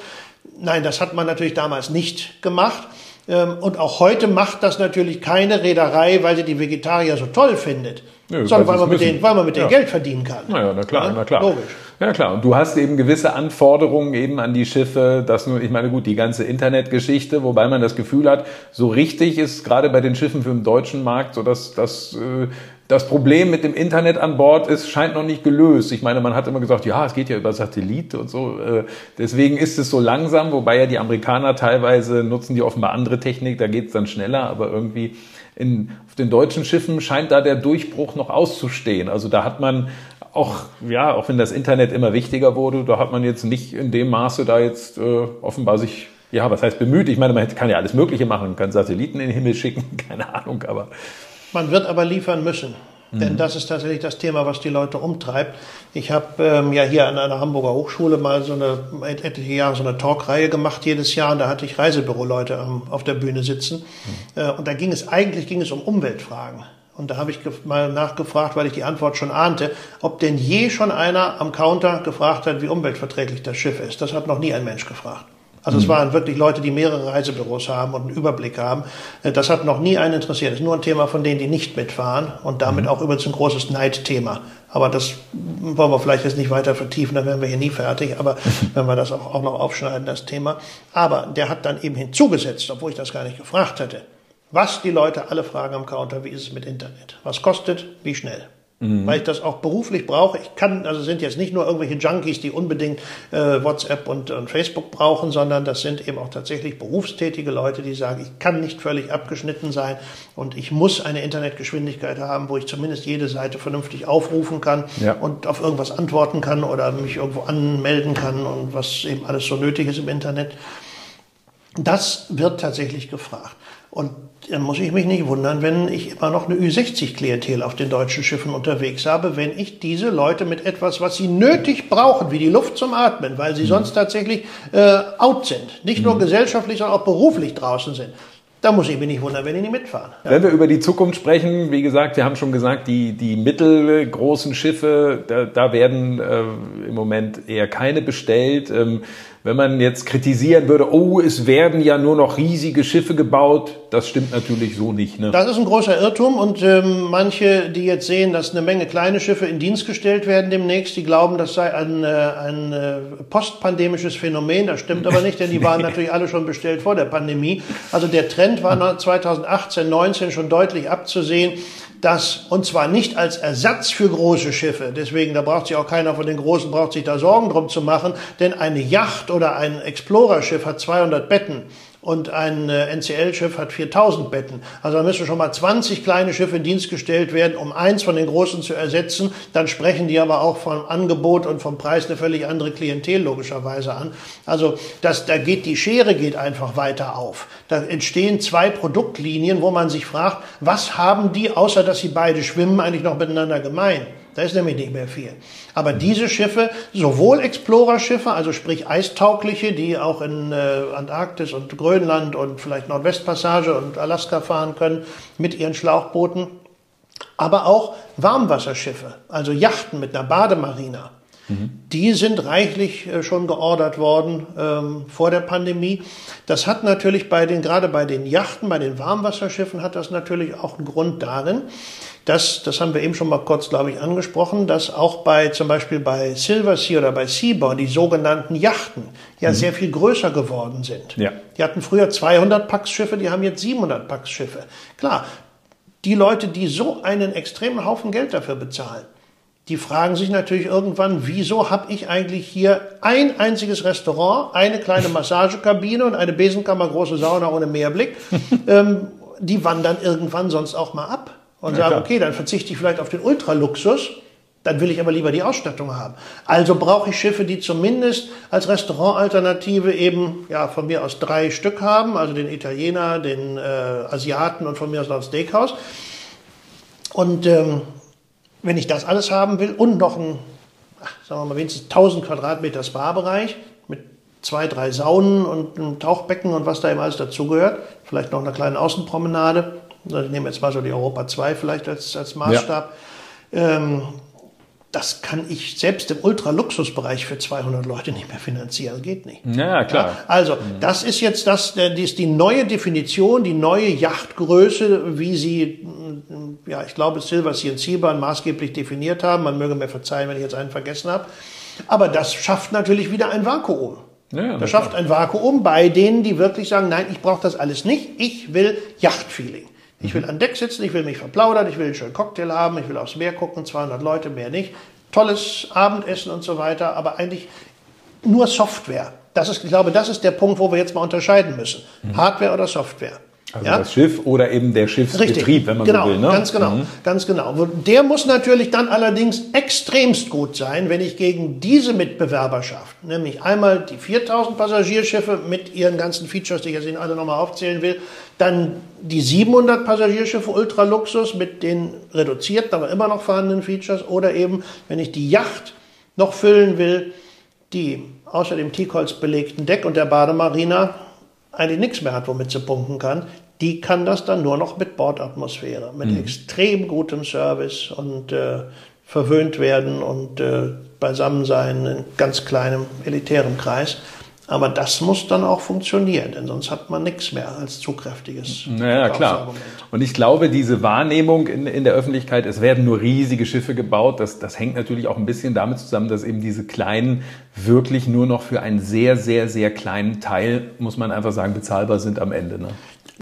Nein, das hat man natürlich damals nicht gemacht. Ähm, und auch heute macht das natürlich keine Reederei, weil sie die Vegetarier so toll findet, Nö, sondern weil man, mit denen, weil man mit denen. Geld verdienen kann. Naja, na klar, ja? na klar. Logisch. Ja klar, und du hast eben gewisse Anforderungen eben an die Schiffe, dass nur, ich meine gut, die ganze Internetgeschichte, wobei man das Gefühl hat, so richtig ist gerade bei den Schiffen für den deutschen Markt, so dass das äh, das Problem mit dem Internet an Bord ist, scheint noch nicht gelöst. Ich meine, man hat immer gesagt, ja, es geht ja über Satellit und so. Äh, deswegen ist es so langsam, wobei ja die Amerikaner teilweise nutzen die offenbar andere Technik, da geht es dann schneller, aber irgendwie in, auf den deutschen Schiffen scheint da der Durchbruch noch auszustehen. Also da hat man auch, ja, auch wenn das Internet immer wichtiger wurde, da hat man jetzt nicht in dem Maße da jetzt äh, offenbar sich, ja, was heißt bemüht? Ich meine, man kann ja alles Mögliche machen, kann Satelliten in den Himmel schicken, keine Ahnung, aber. Man wird aber liefern müssen. Denn mhm. das ist tatsächlich das Thema, was die Leute umtreibt. Ich habe ähm, ja hier an einer Hamburger Hochschule mal so eine etliche Jahre so eine Talkreihe gemacht jedes Jahr und da hatte ich Reisebüroleute ähm, auf der Bühne sitzen mhm. äh, und da ging es eigentlich ging es um Umweltfragen. Und da habe ich mal nachgefragt, weil ich die Antwort schon ahnte, ob denn je schon einer am Counter gefragt hat, wie umweltverträglich das Schiff ist. Das hat noch nie ein Mensch gefragt. Also mhm. es waren wirklich Leute, die mehrere Reisebüros haben und einen Überblick haben. Das hat noch nie einen interessiert. Das ist nur ein Thema von denen, die nicht mitfahren und damit mhm. auch übrigens ein großes Neidthema. Aber das wollen wir vielleicht jetzt nicht weiter vertiefen, dann wären wir hier nie fertig. Aber wenn wir das auch, auch noch aufschneiden, das Thema. Aber der hat dann eben hinzugesetzt, obwohl ich das gar nicht gefragt hätte was die Leute alle fragen am Counter, wie ist es mit Internet? Was kostet, wie schnell? Mhm. Weil ich das auch beruflich brauche. Ich kann, also sind jetzt nicht nur irgendwelche Junkies, die unbedingt äh, WhatsApp und, und Facebook brauchen, sondern das sind eben auch tatsächlich berufstätige Leute, die sagen, ich kann nicht völlig abgeschnitten sein und ich muss eine Internetgeschwindigkeit haben, wo ich zumindest jede Seite vernünftig aufrufen kann ja. und auf irgendwas antworten kann oder mich irgendwo anmelden kann und was eben alles so nötig ist im Internet. Das wird tatsächlich gefragt. Und dann muss ich mich nicht wundern, wenn ich immer noch eine Ü60-Klientel auf den deutschen Schiffen unterwegs habe, wenn ich diese Leute mit etwas, was sie nötig brauchen, wie die Luft zum Atmen, weil sie mhm. sonst tatsächlich äh, out sind, nicht mhm. nur gesellschaftlich, sondern auch beruflich draußen sind. da muss ich mich nicht wundern, wenn die nicht mitfahren. Ja. Wenn wir über die Zukunft sprechen, wie gesagt, wir haben schon gesagt, die, die mittelgroßen Schiffe, da, da werden äh, im Moment eher keine bestellt. Ähm, wenn man jetzt kritisieren würde, oh, es werden ja nur noch riesige Schiffe gebaut, das stimmt natürlich so nicht. Ne? Das ist ein großer Irrtum und ähm, manche, die jetzt sehen, dass eine Menge kleine Schiffe in Dienst gestellt werden demnächst, die glauben, das sei ein, äh, ein äh, postpandemisches Phänomen. Das stimmt aber nicht, denn die waren natürlich alle schon bestellt vor der Pandemie. Also der Trend war 2018, 19 schon deutlich abzusehen dass, und zwar nicht als Ersatz für große Schiffe, deswegen, da braucht sich auch keiner von den Großen, braucht sich da Sorgen drum zu machen, denn eine Yacht oder ein Explorerschiff hat 200 Betten und ein äh, NCL-Schiff hat 4000 Betten. Also da müssen schon mal 20 kleine Schiffe in Dienst gestellt werden, um eins von den großen zu ersetzen. Dann sprechen die aber auch vom Angebot und vom Preis eine völlig andere Klientel logischerweise an. Also das, da geht die Schere geht einfach weiter auf. Da entstehen zwei Produktlinien, wo man sich fragt, was haben die, außer dass sie beide schwimmen, eigentlich noch miteinander gemein? Da ist nämlich nicht mehr viel. Aber diese Schiffe, sowohl Explorer-Schiffe, also sprich eistaugliche, die auch in äh, Antarktis und Grönland und vielleicht Nordwestpassage und Alaska fahren können mit ihren Schlauchbooten, aber auch Warmwasserschiffe, also Yachten mit einer Bademarina. Mhm. Die sind reichlich äh, schon geordert worden ähm, vor der Pandemie. Das hat natürlich bei den, gerade bei den Yachten, bei den Warmwasserschiffen hat das natürlich auch einen Grund darin, das, das haben wir eben schon mal kurz, glaube ich, angesprochen, dass auch bei zum Beispiel bei Silver Sea oder bei Seabourn die sogenannten Yachten ja mhm. sehr viel größer geworden sind. Ja. Die hatten früher 200 Pax-Schiffe, die haben jetzt 700 Pax-Schiffe. Klar, die Leute, die so einen extremen Haufen Geld dafür bezahlen, die fragen sich natürlich irgendwann, wieso habe ich eigentlich hier ein einziges Restaurant, eine kleine Massagekabine und eine Besenkammer, große Sauna ohne Meerblick. ähm, die wandern irgendwann sonst auch mal ab und ja, sagen, okay, dann verzichte ich vielleicht auf den Ultraluxus, dann will ich aber lieber die Ausstattung haben. Also brauche ich Schiffe, die zumindest als Restaurantalternative eben ja von mir aus drei Stück haben, also den Italiener, den äh, Asiaten und von mir aus noch ein Steakhouse. Und ähm, wenn ich das alles haben will und noch ein, ach, sagen wir mal wenigstens 1000 Quadratmeter Spa-Bereich mit zwei, drei Saunen und einem Tauchbecken und was da eben alles dazugehört, vielleicht noch einer kleinen Außenpromenade, ich nehme jetzt mal so die Europa 2 vielleicht als, als Maßstab. Ja. Ähm, das kann ich selbst im Ultraluxusbereich für 200 Leute nicht mehr finanzieren. Geht nicht. Ja, klar. Ja, also, das ist jetzt das, das ist die neue Definition, die neue Yachtgröße, wie sie, ja, ich glaube, Silver Sea und Seaburn maßgeblich definiert haben. Man möge mir verzeihen, wenn ich jetzt einen vergessen habe. Aber das schafft natürlich wieder ein Vakuum. Ja, das schafft ein Vakuum bei denen, die wirklich sagen, nein, ich brauche das alles nicht. Ich will Yachtfeeling. Ich will an Deck sitzen, ich will mich verplaudern, ich will einen schönen Cocktail haben, ich will aufs Meer gucken, 200 Leute, mehr nicht. Tolles Abendessen und so weiter, aber eigentlich nur Software. Das ist, ich glaube, das ist der Punkt, wo wir jetzt mal unterscheiden müssen. Mhm. Hardware oder Software. Also ja? das Schiff oder eben der Schiffsbetrieb, Richtig. wenn man genau, so will. Ne? Ganz genau, mhm. ganz genau. Der muss natürlich dann allerdings extremst gut sein, wenn ich gegen diese Mitbewerberschaft, nämlich einmal die 4000 Passagierschiffe mit ihren ganzen Features, die ich jetzt Ihnen alle nochmal aufzählen will, dann die 700 Passagierschiffe Ultraluxus mit den reduzierten, aber immer noch vorhandenen Features oder eben, wenn ich die Yacht noch füllen will, die außer dem Teakholz belegten Deck und der Bademarina eigentlich nichts mehr hat, womit sie punkten kann, die kann das dann nur noch mit Bordatmosphäre, mit mhm. extrem gutem Service und äh, verwöhnt werden und äh, beisammen sein in ganz kleinem elitären Kreis. Aber das muss dann auch funktionieren, denn sonst hat man nichts mehr als zugkräftiges naja, klar. Und ich glaube, diese Wahrnehmung in, in der Öffentlichkeit, es werden nur riesige Schiffe gebaut, das, das hängt natürlich auch ein bisschen damit zusammen, dass eben diese kleinen wirklich nur noch für einen sehr, sehr, sehr kleinen Teil, muss man einfach sagen, bezahlbar sind am Ende. Ne?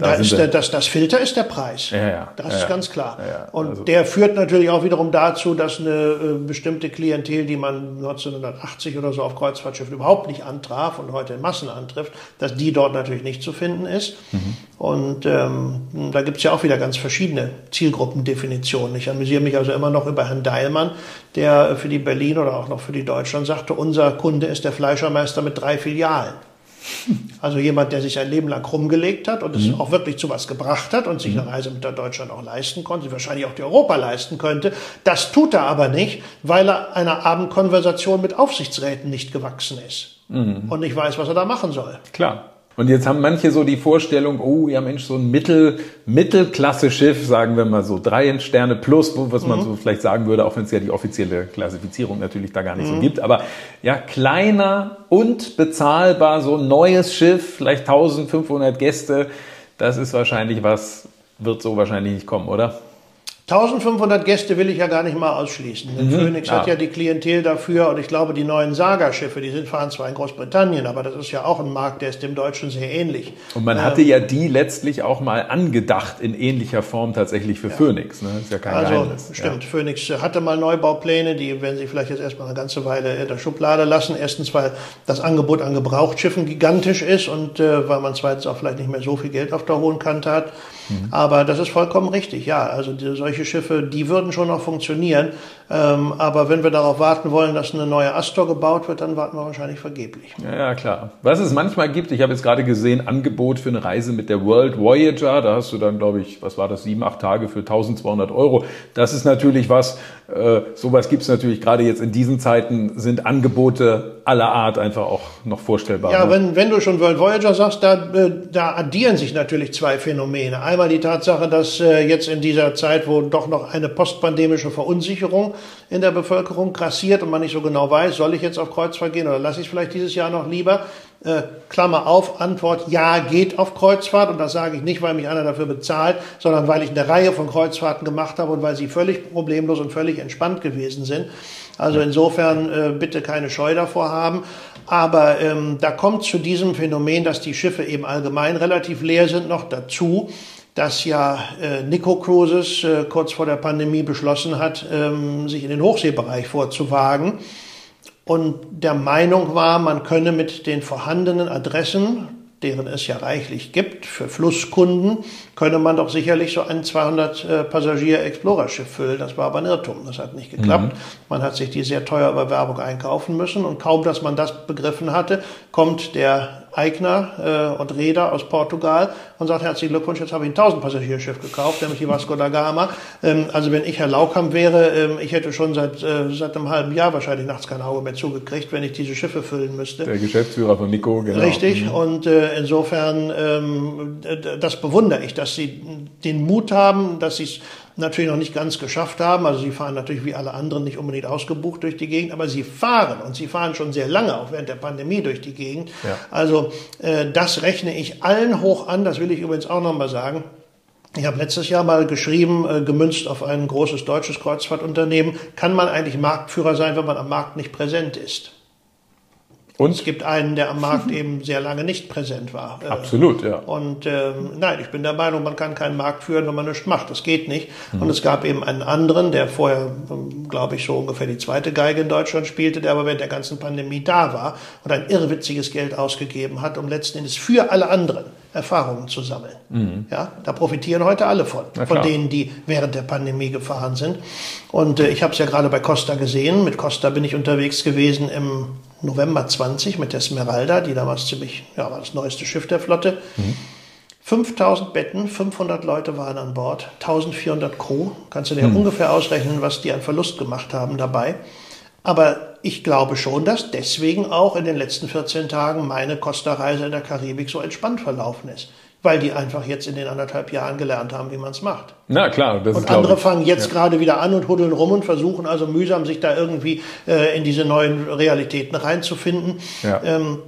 Da, ist der, das, das Filter ist der Preis. Ja, ja, das ja, ist ganz klar. Ja, und also. der führt natürlich auch wiederum dazu, dass eine äh, bestimmte Klientel, die man 1980 oder so auf Kreuzfahrtschiffen überhaupt nicht antraf und heute in Massen antrifft, dass die dort natürlich nicht zu finden ist. Mhm. Und ähm, da gibt's ja auch wieder ganz verschiedene Zielgruppendefinitionen. Ich amüsiere mich also immer noch über Herrn Deilmann, der für die Berlin oder auch noch für die Deutschland sagte, unser Kunde ist der Fleischermeister mit drei Filialen. Also jemand, der sich ein Leben lang rumgelegt hat und es mhm. auch wirklich zu was gebracht hat und sich mhm. eine Reise mit der Deutschland auch leisten konnte, wahrscheinlich auch die Europa leisten könnte. Das tut er aber nicht, weil er einer Abendkonversation mit Aufsichtsräten nicht gewachsen ist mhm. und nicht weiß, was er da machen soll. Klar. Und jetzt haben manche so die Vorstellung, oh ja Mensch, so ein Mittel, Mittelklasse-Schiff, sagen wir mal so drei Sterne plus, was man mhm. so vielleicht sagen würde, auch wenn es ja die offizielle Klassifizierung natürlich da gar nicht mhm. so gibt. Aber ja, kleiner und bezahlbar, so ein neues Schiff, vielleicht 1500 Gäste, das ist wahrscheinlich was, wird so wahrscheinlich nicht kommen, oder? 1500 Gäste will ich ja gar nicht mal ausschließen. Denn mhm, Phoenix ja. hat ja die Klientel dafür und ich glaube, die neuen Saga-Schiffe, die sind fahren zwar in Großbritannien, aber das ist ja auch ein Markt, der ist dem Deutschen sehr ähnlich. Und man ähm, hatte ja die letztlich auch mal angedacht in ähnlicher Form tatsächlich für ja. Phoenix. Ne? Ist ja kein also, Geheimnis. Stimmt, ja. Phoenix hatte mal Neubaupläne, die werden sie vielleicht jetzt erstmal eine ganze Weile in der Schublade lassen. Erstens, weil das Angebot an Gebrauchtschiffen gigantisch ist und äh, weil man zweitens auch vielleicht nicht mehr so viel Geld auf der hohen Kante hat. Mhm. Aber das ist vollkommen richtig, ja. Also die, solche Schiffe, die würden schon noch funktionieren. Ähm, aber wenn wir darauf warten wollen, dass eine neue Astor gebaut wird, dann warten wir wahrscheinlich vergeblich. Ja, ja, klar. Was es manchmal gibt, ich habe jetzt gerade gesehen, Angebot für eine Reise mit der World Voyager. Da hast du dann, glaube ich, was war das, sieben, acht Tage für 1200 Euro. Das ist natürlich was, äh, sowas gibt es natürlich gerade jetzt in diesen Zeiten, sind Angebote aller Art einfach auch noch vorstellbar. Ja, ne? wenn, wenn du schon World Voyager sagst, da, äh, da addieren sich natürlich zwei Phänomene. Einmal die Tatsache, dass äh, jetzt in dieser Zeit, wo doch noch eine postpandemische Verunsicherung in der Bevölkerung grassiert und man nicht so genau weiß, soll ich jetzt auf Kreuzfahrt gehen oder lasse ich es vielleicht dieses Jahr noch lieber? Äh, Klammer auf, Antwort, ja, geht auf Kreuzfahrt. Und das sage ich nicht, weil mich einer dafür bezahlt, sondern weil ich eine Reihe von Kreuzfahrten gemacht habe und weil sie völlig problemlos und völlig entspannt gewesen sind. Also insofern äh, bitte keine Scheu davor haben. Aber ähm, da kommt zu diesem Phänomen, dass die Schiffe eben allgemein relativ leer sind, noch dazu, dass ja äh, Nico Cruises äh, kurz vor der Pandemie beschlossen hat, ähm, sich in den Hochseebereich vorzuwagen und der Meinung war, man könne mit den vorhandenen Adressen, deren es ja reichlich gibt, für Flusskunden, könne man doch sicherlich so ein 200 äh, füllen. Das war aber ein Irrtum. Das hat nicht geklappt. Mhm. Man hat sich die sehr teuer über Werbung einkaufen müssen und kaum, dass man das begriffen hatte, kommt der Eigner äh, und Reeder aus Portugal und sagt, herzlichen Glückwunsch, jetzt habe ich ein 1000 Passagierschiff gekauft, nämlich die Vasco da Gama. Ähm, also wenn ich Herr Laukam wäre, ähm, ich hätte schon seit, äh, seit einem halben Jahr wahrscheinlich nachts kein Auge mehr zugekriegt, wenn ich diese Schiffe füllen müsste. Der Geschäftsführer von Nico, genau. Richtig, mhm. und äh, insofern, ähm, das bewundere ich, dass sie den Mut haben, dass sie es natürlich noch nicht ganz geschafft haben. Also sie fahren natürlich wie alle anderen nicht unbedingt ausgebucht durch die Gegend, aber sie fahren und sie fahren schon sehr lange, auch während der Pandemie durch die Gegend. Ja. Also äh, das rechne ich allen hoch an. Das will ich übrigens auch nochmal sagen. Ich habe letztes Jahr mal geschrieben, äh, gemünzt auf ein großes deutsches Kreuzfahrtunternehmen, kann man eigentlich Marktführer sein, wenn man am Markt nicht präsent ist? Und es gibt einen, der am Markt eben sehr lange nicht präsent war. Äh, Absolut, ja. Und ähm, nein, ich bin der Meinung, man kann keinen Markt führen, wenn man nichts macht. Das geht nicht. Mhm. Und es gab eben einen anderen, der vorher, ähm, glaube ich, so ungefähr die zweite Geige in Deutschland spielte, der aber während der ganzen Pandemie da war und ein irrwitziges Geld ausgegeben hat, um letzten Endes für alle anderen Erfahrungen zu sammeln. Mhm. Ja, da profitieren heute alle von, von denen, die während der Pandemie gefahren sind. Und äh, ich habe es ja gerade bei Costa gesehen. Mit Costa bin ich unterwegs gewesen im November 20 mit der Smeralda, die damals ziemlich, ja, war das neueste Schiff der Flotte. Mhm. 5000 Betten, 500 Leute waren an Bord, 1400 Crew. Kannst du dir mhm. ungefähr ausrechnen, was die an Verlust gemacht haben dabei. Aber ich glaube schon, dass deswegen auch in den letzten 14 Tagen meine Costa-Reise in der Karibik so entspannt verlaufen ist weil die einfach jetzt in den anderthalb Jahren gelernt haben, wie man es macht. Na klar, das und ist andere fangen jetzt ja. gerade wieder an und huddeln rum und versuchen also mühsam sich da irgendwie äh, in diese neuen Realitäten reinzufinden. Ja. Ähm,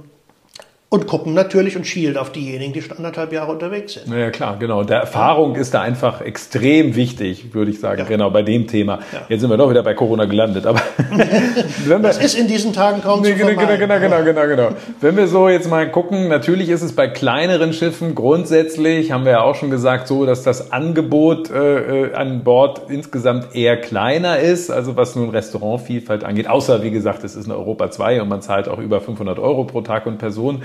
und gucken natürlich und schielen auf diejenigen, die schon anderthalb Jahre unterwegs sind. Ja, klar, genau. Der Erfahrung ist da einfach extrem wichtig, würde ich sagen, ja. genau bei dem Thema. Ja. Jetzt sind wir doch wieder bei Corona gelandet, aber das ist in diesen Tagen kaum nee, zu genau, genau, genau, genau, genau, genau. Wenn wir so jetzt mal gucken, natürlich ist es bei kleineren Schiffen grundsätzlich, haben wir ja auch schon gesagt, so, dass das Angebot äh, äh an Bord insgesamt eher kleiner ist, also was nun Restaurantvielfalt angeht, außer wie gesagt, es ist eine Europa 2 und man zahlt auch über 500 Euro pro Tag und Person.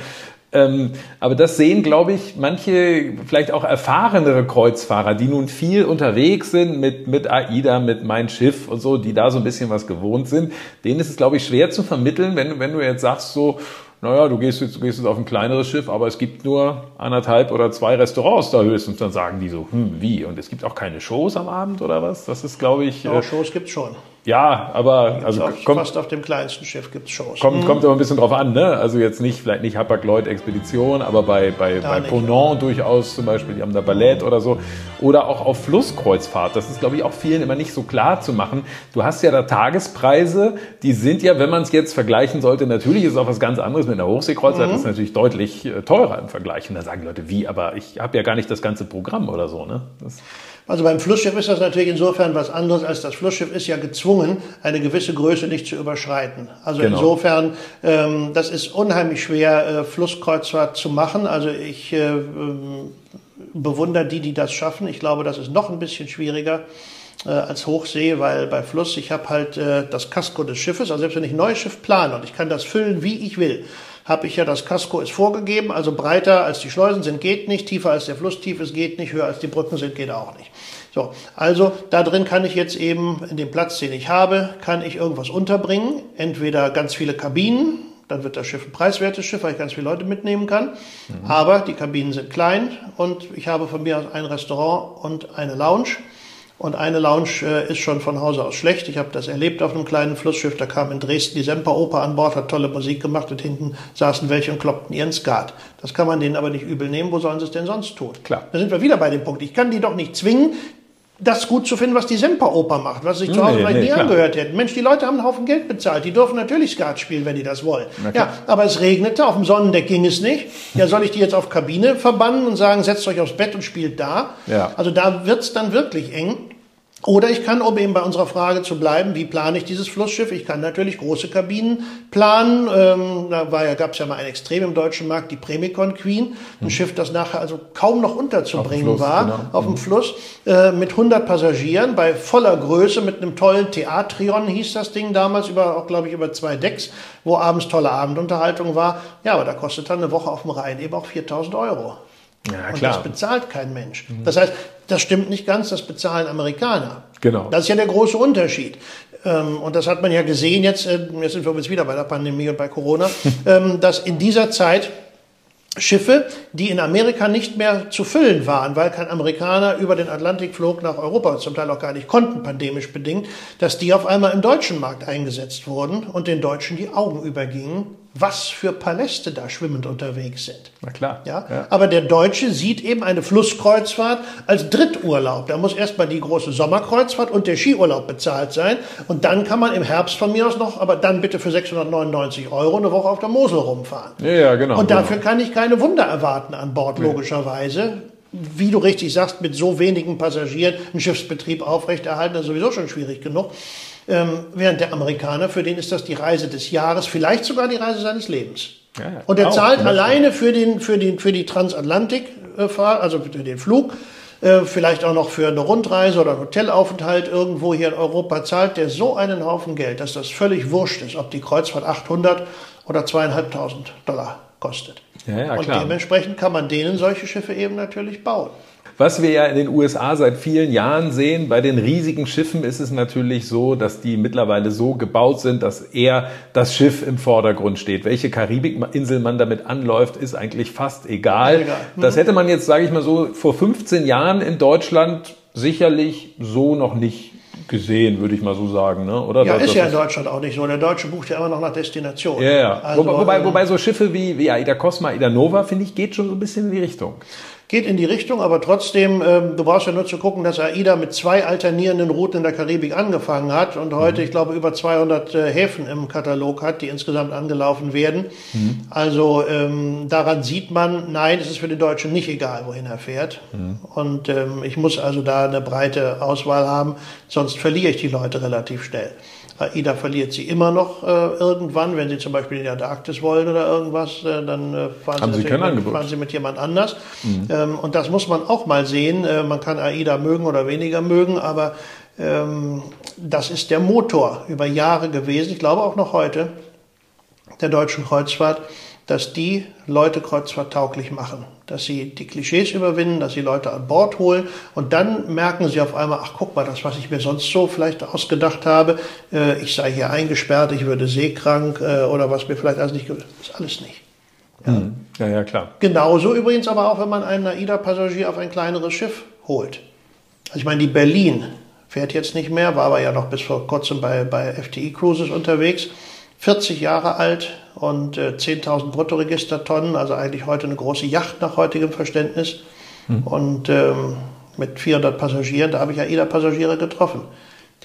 Ähm, aber das sehen, glaube ich, manche vielleicht auch erfahrenere Kreuzfahrer, die nun viel unterwegs sind mit, mit AIDA, mit Mein Schiff und so, die da so ein bisschen was gewohnt sind. Denen ist es, glaube ich, schwer zu vermitteln, wenn, wenn du jetzt sagst so, naja, du gehst jetzt, du gehst jetzt auf ein kleineres Schiff, aber es gibt nur anderthalb oder zwei Restaurants da höchstens. Dann sagen die so, hm, wie? Und es gibt auch keine Shows am Abend oder was? Das ist, glaube ich. Ja, äh, Shows gibt's schon. Ja, aber also auf, kommt, fast auf dem kleinsten Schiff gibt es Shows. kommt, kommt immer ein bisschen drauf an, ne? Also jetzt nicht, vielleicht nicht Hapag-Lloyd-Expedition, aber bei, bei, bei nicht. Ponant durchaus zum Beispiel, die haben da Ballett oder so. Oder auch auf Flusskreuzfahrt. Das ist, glaube ich, auch vielen immer nicht so klar zu machen. Du hast ja da Tagespreise, die sind ja, wenn man es jetzt vergleichen sollte, natürlich ist es auch was ganz anderes mit einer Hochseekreuzfahrt, das ist natürlich deutlich äh, teurer im Vergleich. Und da sagen die Leute, wie, aber ich habe ja gar nicht das ganze Programm oder so, ne? Das, Also beim Flussschiff ist das natürlich insofern was anderes, als das Flussschiff ist ja gezwungen, eine gewisse Größe nicht zu überschreiten. Also Genau. insofern, ähm, das ist unheimlich schwer, äh, Flusskreuzfahrt zu machen. Also ich äh, ähm, bewundere die, die das schaffen. Ich glaube, das ist noch ein bisschen schwieriger äh, als Hochsee, weil bei Fluss, ich habe halt äh, das Kasko des Schiffes, also selbst wenn ich ein neues Schiff plane und ich kann das füllen, wie ich will, habe ich ja das Kasko ist vorgegeben, also breiter als die Schleusen sind geht nicht, tiefer als der Fluss tief ist geht nicht, höher als die Brücken sind geht auch nicht. So, also da drin kann ich jetzt eben in dem Platz, den ich habe, kann ich irgendwas unterbringen, entweder ganz viele Kabinen, dann wird das Schiff ein preiswertes Schiff, weil ich ganz viele Leute mitnehmen kann. Aber die Kabinen sind klein und ich habe von mir aus ein Restaurant und eine Lounge. Und eine Lounge äh, ist schon von Hause aus schlecht. Ich habe das erlebt auf einem kleinen Flussschiff. Da kam in Dresden die Semperoper an Bord, hat tolle Musik gemacht und hinten saßen welche und kloppten ihren Skat. Das kann man denen aber nicht übel nehmen. Wo sollen sie es denn sonst tun? Klar. Da sind wir wieder bei dem Punkt. Ich kann die doch nicht zwingen, das gut zu finden, was die Semperoper macht, was sich zu Hause Nee, vielleicht nee, nie klar. angehört hätten. Mensch, die Leute haben einen Haufen Geld bezahlt. Die dürfen natürlich Skat spielen, wenn die das wollen. Ja, aber es regnete, auf dem Sonnendeck ging es nicht. Ja, soll ich die jetzt auf Kabine verbannen und sagen, setzt euch aufs Bett und spielt da? Ja. Also da wird's dann wirklich eng. Oder ich kann, um eben bei unserer Frage zu bleiben, wie plane ich dieses Flussschiff? Ich kann natürlich große Kabinen planen. Ähm, da war ja, gab es ja mal ein Extrem im deutschen Markt, die Premicon Queen. Ein Schiff, das nachher also kaum noch unterzubringen. Fluss, war, genau. auf dem Fluss, äh, mit 100 Passagieren, bei voller Größe, mit einem tollen Theatrion hieß das Ding damals, über, auch glaube ich über zwei Decks, wo abends tolle Abendunterhaltung war. Ja, aber da kostet dann eine Woche auf dem Rhein eben auch 4000 Euro. Ja, Und das bezahlt kein Mensch. Das heißt, das stimmt nicht ganz, das bezahlen Amerikaner. Genau. Das ist ja der große Unterschied. Ähm, Und das hat man ja gesehen jetzt, äh, jetzt sind wir jetzt wieder bei der Pandemie und bei Corona, ähm, dass in dieser Zeit Schiffe, die in Amerika nicht mehr zu füllen waren, weil kein Amerikaner über den Atlantik flog nach Europa, zum Teil auch gar nicht konnten, pandemisch bedingt, dass die auf einmal im deutschen Markt eingesetzt wurden und den Deutschen die Augen übergingen, was für Paläste da schwimmend unterwegs sind. Na klar. Ja? Aber der Deutsche sieht eben eine Flusskreuzfahrt als Dritturlaub. Da muss erstmal die große Sommerkreuzfahrt und der Skiurlaub bezahlt sein. Und dann kann man im Herbst von mir aus noch, aber dann bitte für 699 Euro eine Woche auf der Mosel rumfahren. Ja, ja, genau. Und genau. dafür kann ich keine Wunder erwarten an Bord, logischerweise. Wie du richtig sagst, mit so wenigen Passagieren einen Schiffsbetrieb aufrechterhalten, das ist sowieso schon schwierig genug. Ähm, während der Amerikaner, für den ist das die Reise des Jahres, vielleicht sogar die Reise seines Lebens. Ja. Und er Auch, zahlt alleine für, den, für, den, für die Transatlantik-Fahrt, also für den Flug, äh, vielleicht auch noch für eine Rundreise oder einen Hotelaufenthalt irgendwo hier in Europa, zahlt der so einen Haufen Geld, dass das völlig wurscht ist, ob die Kreuzfahrt 800 oder zweieinhalbtausend Dollar kostet. Ja, ja, Und dementsprechend kann man denen solche Schiffe eben natürlich bauen. Was wir ja in den USA seit vielen Jahren sehen, bei den riesigen Schiffen ist es natürlich so, dass die mittlerweile so gebaut sind, dass eher das Schiff im Vordergrund steht. Welche Karibikinsel man damit anläuft, ist eigentlich fast egal. Das hätte man jetzt, sage ich mal so, vor 15 Jahren in Deutschland sicherlich so noch nicht gesehen, würde ich mal so sagen, ne? Oder? Ja, Das- ist das ja in Deutschland auch nicht so. Der Deutsche bucht ja immer noch nach Destination. Ja, ja. Also, wobei, wobei, ähm, wobei so Schiffe wie, wie Aida Cosma, Aida Nova, finde ich, geht schon so ein bisschen in die Richtung. Geht in die Richtung, aber trotzdem, ähm, du brauchst ja nur zu gucken, dass AIDA mit zwei alternierenden Routen in der Karibik angefangen hat und heute, ich glaube, über 200 äh, Häfen im Katalog hat, die insgesamt angelaufen werden. Also ähm, daran sieht man, nein, es ist für den Deutschen nicht egal, wohin er fährt. Und ähm, ich muss also da eine breite Auswahl haben, sonst verliere ich die Leute relativ schnell. AIDA verliert sie immer noch äh, irgendwann, wenn sie zum Beispiel in die Antarktis wollen oder irgendwas, äh, dann äh, fahren, Sie kein mit, fahren sie mit jemand anders. Ähm, und das muss man auch mal sehen. Äh, man kann AIDA mögen oder weniger mögen, aber ähm, das ist der Motor über Jahre gewesen, ich glaube auch noch heute, der deutschen Kreuzfahrt, dass die Leute kreuzfahrttauglich machen. Dass sie die Klischees überwinden, dass sie Leute an Bord holen und dann merken sie auf einmal, ach guck mal, das, was ich mir sonst so vielleicht ausgedacht habe, äh, ich sei hier eingesperrt, ich würde seekrank äh, oder was mir vielleicht alles nicht, ist alles nicht. Ja, ja, klar. Genauso übrigens aber auch, wenn man einen AIDA-Passagier auf ein kleineres Schiff holt. Also ich meine, die Berlin fährt jetzt nicht mehr, war aber ja noch bis vor kurzem bei, bei FTI Cruises unterwegs. 40 Jahre alt und äh, 10.000 Bruttoregistertonnen, also eigentlich heute eine große Yacht nach heutigem Verständnis. Hm. Und ähm, mit 400 Passagieren, da habe ich AIDA-Passagiere getroffen.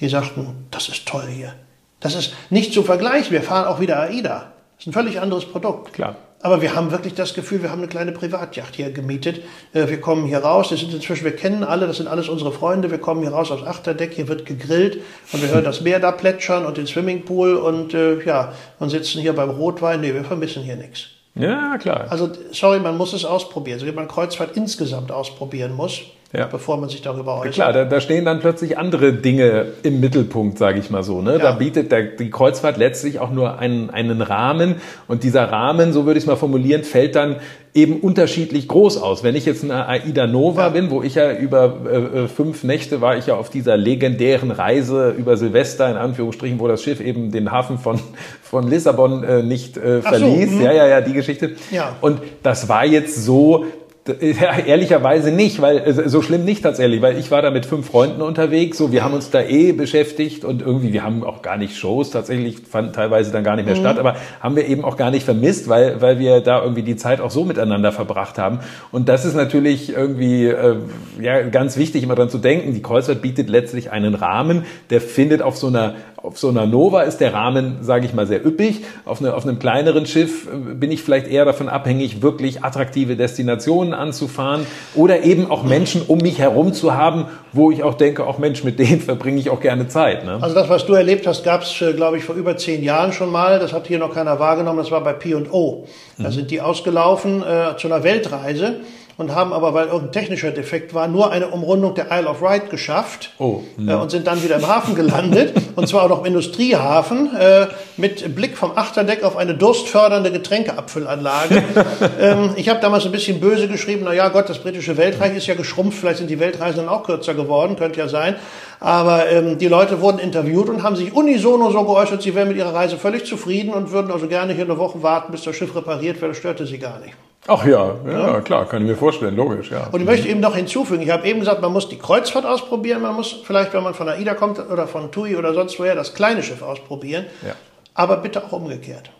Die sagten, das ist toll hier. Das ist nicht zu vergleichen. Wir fahren auch wieder AIDA. Das ist ein völlig anderes Produkt. Klar. Aber wir haben wirklich das Gefühl, wir haben eine kleine Privatjacht hier gemietet. Äh, wir kommen hier raus, das sind inzwischen, wir kennen alle, das sind alles unsere Freunde. Wir kommen hier raus aufs Achterdeck, hier wird gegrillt und wir hören das Meer da plätschern und den Swimmingpool und äh, ja, und sitzen hier beim Rotwein. Nee, wir vermissen hier nichts. Ja, klar. Also, sorry, man muss es ausprobieren. So wie man Kreuzfahrt insgesamt ausprobieren muss ja. bevor man sich darüber äußert. Ja, klar, da, da, stehen dann plötzlich andere Dinge im Mittelpunkt, sage ich mal so. Ne? Ja. Da bietet der, die Kreuzfahrt letztlich auch nur einen, einen Rahmen und dieser Rahmen, so würde ich es mal formulieren, fällt dann eben unterschiedlich groß aus. Wenn ich jetzt eine Aida Nova ja. bin, wo ich ja über äh, äh, fünf Nächte war ich ja auf dieser legendären Reise über Silvester, in Anführungsstrichen, wo das Schiff eben den Hafen von, von Lissabon äh, nicht äh, verließ. So, mhm. ja, ja, ja, die Geschichte. Ja. Und das war jetzt so, ja, ehrlicherweise nicht, weil äh, so schlimm nicht tatsächlich, weil ich war da mit fünf Freunden unterwegs, so wir haben uns da eh beschäftigt und irgendwie wir haben auch gar nicht Shows tatsächlich fanden teilweise dann gar nicht mehr mhm. statt, aber haben wir eben auch gar nicht vermisst, weil weil wir da irgendwie die Zeit auch so miteinander verbracht haben und das ist natürlich irgendwie äh, ja ganz wichtig immer dran zu denken, die Kreuzfahrt bietet letztlich einen Rahmen, der findet auf so einer auf so einer Nova ist der Rahmen, sage ich mal, sehr üppig. Auf, eine, auf einem kleineren Schiff äh, bin ich vielleicht eher davon abhängig, wirklich attraktive Destinationen anzufahren oder eben auch Menschen um mich herum zu haben, wo ich auch denke, auch Mensch, mit denen verbringe ich auch gerne Zeit. Ne? Also das, was du erlebt hast, gab es, äh, glaube ich, vor über zehn Jahren schon mal. Das hat hier noch keiner wahrgenommen. Das war bei P&O. Da mhm. sind die ausgelaufen äh, zu einer Weltreise und haben aber, weil irgendein technischer Defekt war, nur eine Umrundung der Isle of Wight geschafft oh, äh, und sind dann wieder im Hafen gelandet und zwar auch noch im Industriehafen äh, mit Blick vom Achterdeck auf eine durstfördernde Getränkeabfüllanlage. ähm, ich habe damals ein bisschen böse geschrieben, na ja, Gott, das britische Weltreich ist ja geschrumpft, vielleicht sind die Weltreisen auch kürzer geworden, könnte ja sein. Aber ähm, die Leute wurden interviewt und haben sich unisono so geäußert, sie wären mit ihrer Reise völlig zufrieden und würden also gerne hier eine Woche warten, bis das Schiff repariert wird. Das störte sie gar nicht. Ach ja, ja, klar, kann ich mir vorstellen, logisch, ja. Und ich möchte eben noch hinzufügen, ich habe eben gesagt, man muss die Kreuzfahrt ausprobieren, man muss vielleicht, wenn man von AIDA kommt oder von TUI oder sonst woher, das kleine Schiff ausprobieren, ja. aber bitte auch umgekehrt.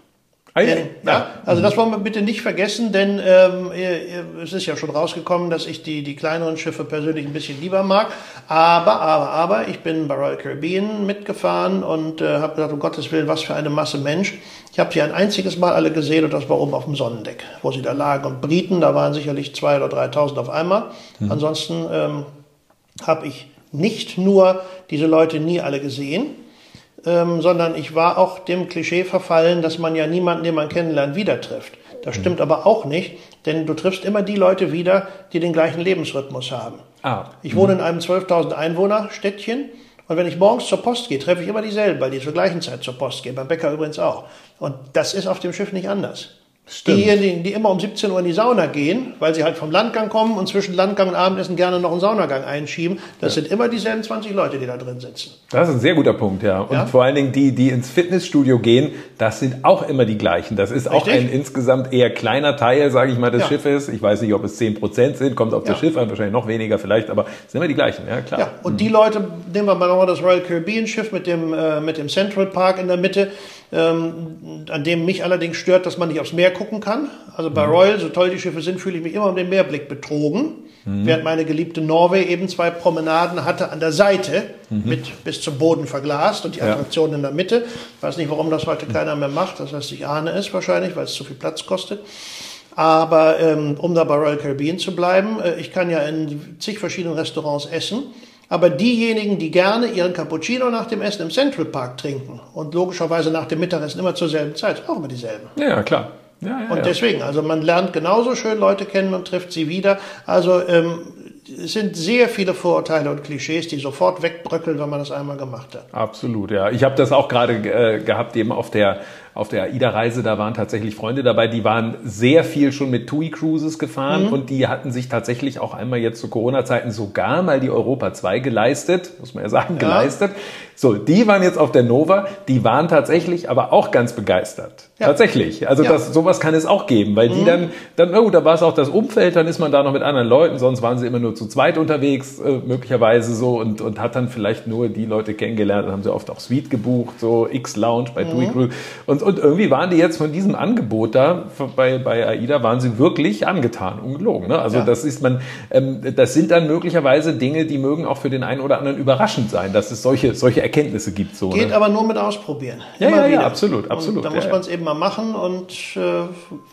Denn, ja, also das wollen wir bitte nicht vergessen, denn ähm, es ist ja schon rausgekommen, dass ich die, die kleineren Schiffe persönlich ein bisschen lieber mag. Aber, aber, aber, ich bin bei Royal Caribbean mitgefahren und äh, habe gesagt, um Gottes Willen, was für eine Masse Mensch. Ich habe sie ein einziges Mal alle gesehen und das war oben auf dem Sonnendeck, wo sie da lagen. Und Briten, da waren sicherlich zwei oder 3.000 auf einmal. Mhm. Ansonsten ähm, habe ich nicht nur diese Leute nie alle gesehen, ähm, sondern ich war auch dem Klischee verfallen, dass man ja niemanden, den man kennenlernt, wieder trifft. Das mhm. stimmt aber auch nicht, denn du triffst immer die Leute wieder, die den gleichen Lebensrhythmus haben. Ah. Ich wohne in einem 12.000 Einwohner Städtchen und wenn ich morgens zur Post gehe, treffe ich immer dieselben, weil die zur gleichen Zeit zur Post gehen, beim Bäcker übrigens auch. Und das ist auf dem Schiff nicht anders. Stimmt. Diejenigen, die immer um 17 Uhr in die Sauna gehen, weil sie halt vom Landgang kommen und zwischen Landgang und Abendessen gerne noch einen Saunagang einschieben, das ja. sind immer dieselben 20 Leute, die da drin sitzen. Das ist ein sehr guter Punkt, ja. Und ja? vor allen Dingen die, die ins Fitnessstudio gehen, das sind auch immer die gleichen. Das ist Richtig? auch ein insgesamt eher kleiner Teil, sage ich mal, des ja. Schiffes. Ich weiß nicht, ob es 10 Prozent sind, kommt auf das Schiff an, wahrscheinlich noch weniger vielleicht, aber es sind immer die gleichen, ja klar. Ja, und mhm. die Leute, nehmen wir mal nochmal das Royal Caribbean Schiff mit dem, äh, mit dem Central Park in der Mitte, ähm, an dem mich allerdings stört, dass man nicht aufs Meer gucken kann. Also bei mhm. Royal, so toll die Schiffe sind, fühle ich mich immer um den Meerblick betrogen. Mhm. Während meine geliebte Norway eben zwei Promenaden hatte an der Seite mhm. mit bis zum Boden verglast und die Attraktion ja. in der Mitte. Ich weiß nicht, warum das heute keiner mehr macht. Das heißt, ich ahne es wahrscheinlich, weil es zu viel Platz kostet. Aber ähm, um da bei Royal Caribbean zu bleiben, äh, ich kann ja in zig verschiedenen Restaurants essen. Aber diejenigen, die gerne ihren Cappuccino nach dem Essen im Central Park trinken und logischerweise nach dem Mittagessen immer zur selben Zeit, auch immer dieselben. Ja, klar. Ja, ja, und deswegen, also man lernt genauso schön Leute kennen und trifft sie wieder. Also ähm, es sind sehr viele Vorurteile und Klischees, die sofort wegbröckeln, wenn man das einmal gemacht hat. Absolut, ja. Ich habe das auch gerade äh, gehabt, eben auf der auf der AIDA-Reise, da waren tatsächlich Freunde dabei, die waren sehr viel schon mit TUI Cruises gefahren mhm. und die hatten sich tatsächlich auch einmal jetzt zu Corona-Zeiten sogar mal die Europa 2 geleistet, muss man ja sagen, ja. geleistet. So, die waren jetzt auf der Nova, die waren tatsächlich aber auch ganz begeistert. Ja. Tatsächlich. Also ja. das, sowas kann es auch geben, weil die mhm. dann, dann, oh, da war es auch das Umfeld, dann ist man da noch mit anderen Leuten, sonst waren sie immer nur zu zweit unterwegs, äh, möglicherweise so und, und hat dann vielleicht nur die Leute kennengelernt, dann haben sie oft auch Suite gebucht, so X-Lounge bei mhm. TUI Crew. Und, und irgendwie waren die jetzt von diesem Angebot da, bei, bei AIDA waren sie wirklich angetan, ungelogen. Ne? Also ja. das ist man, ähm, das sind dann möglicherweise Dinge, die mögen auch für den einen oder anderen überraschend sein, dass es solche, solche Erkenntnisse gibt. So, Geht ne? aber nur mit Ausprobieren. Ja, ja, ja, absolut, absolut. Und da muss man es eben mal machen und äh,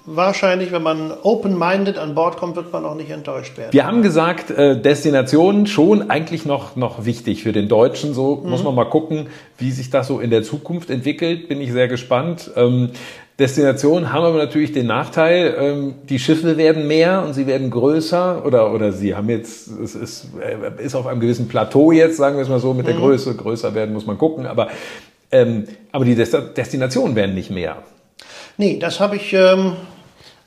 wahrscheinlich, wenn man open-minded an Bord kommt, wird man auch nicht enttäuscht werden. Wir haben gesagt, äh, Destinationen schon eigentlich noch, noch wichtig für den Deutschen. So mhm. muss man mal gucken, wie sich das so in der Zukunft entwickelt. Bin ich sehr gespannt. Ähm, Destinationen haben aber natürlich den Nachteil, ähm, die Schiffe werden mehr und sie werden größer oder, oder sie haben jetzt, es ist, äh, ist auf einem gewissen Plateau jetzt, sagen wir es mal so, mit der mhm. Größe. Größer werden muss man gucken, aber, ähm, aber die Destinationen werden nicht mehr. Nee, das habe ich, ähm,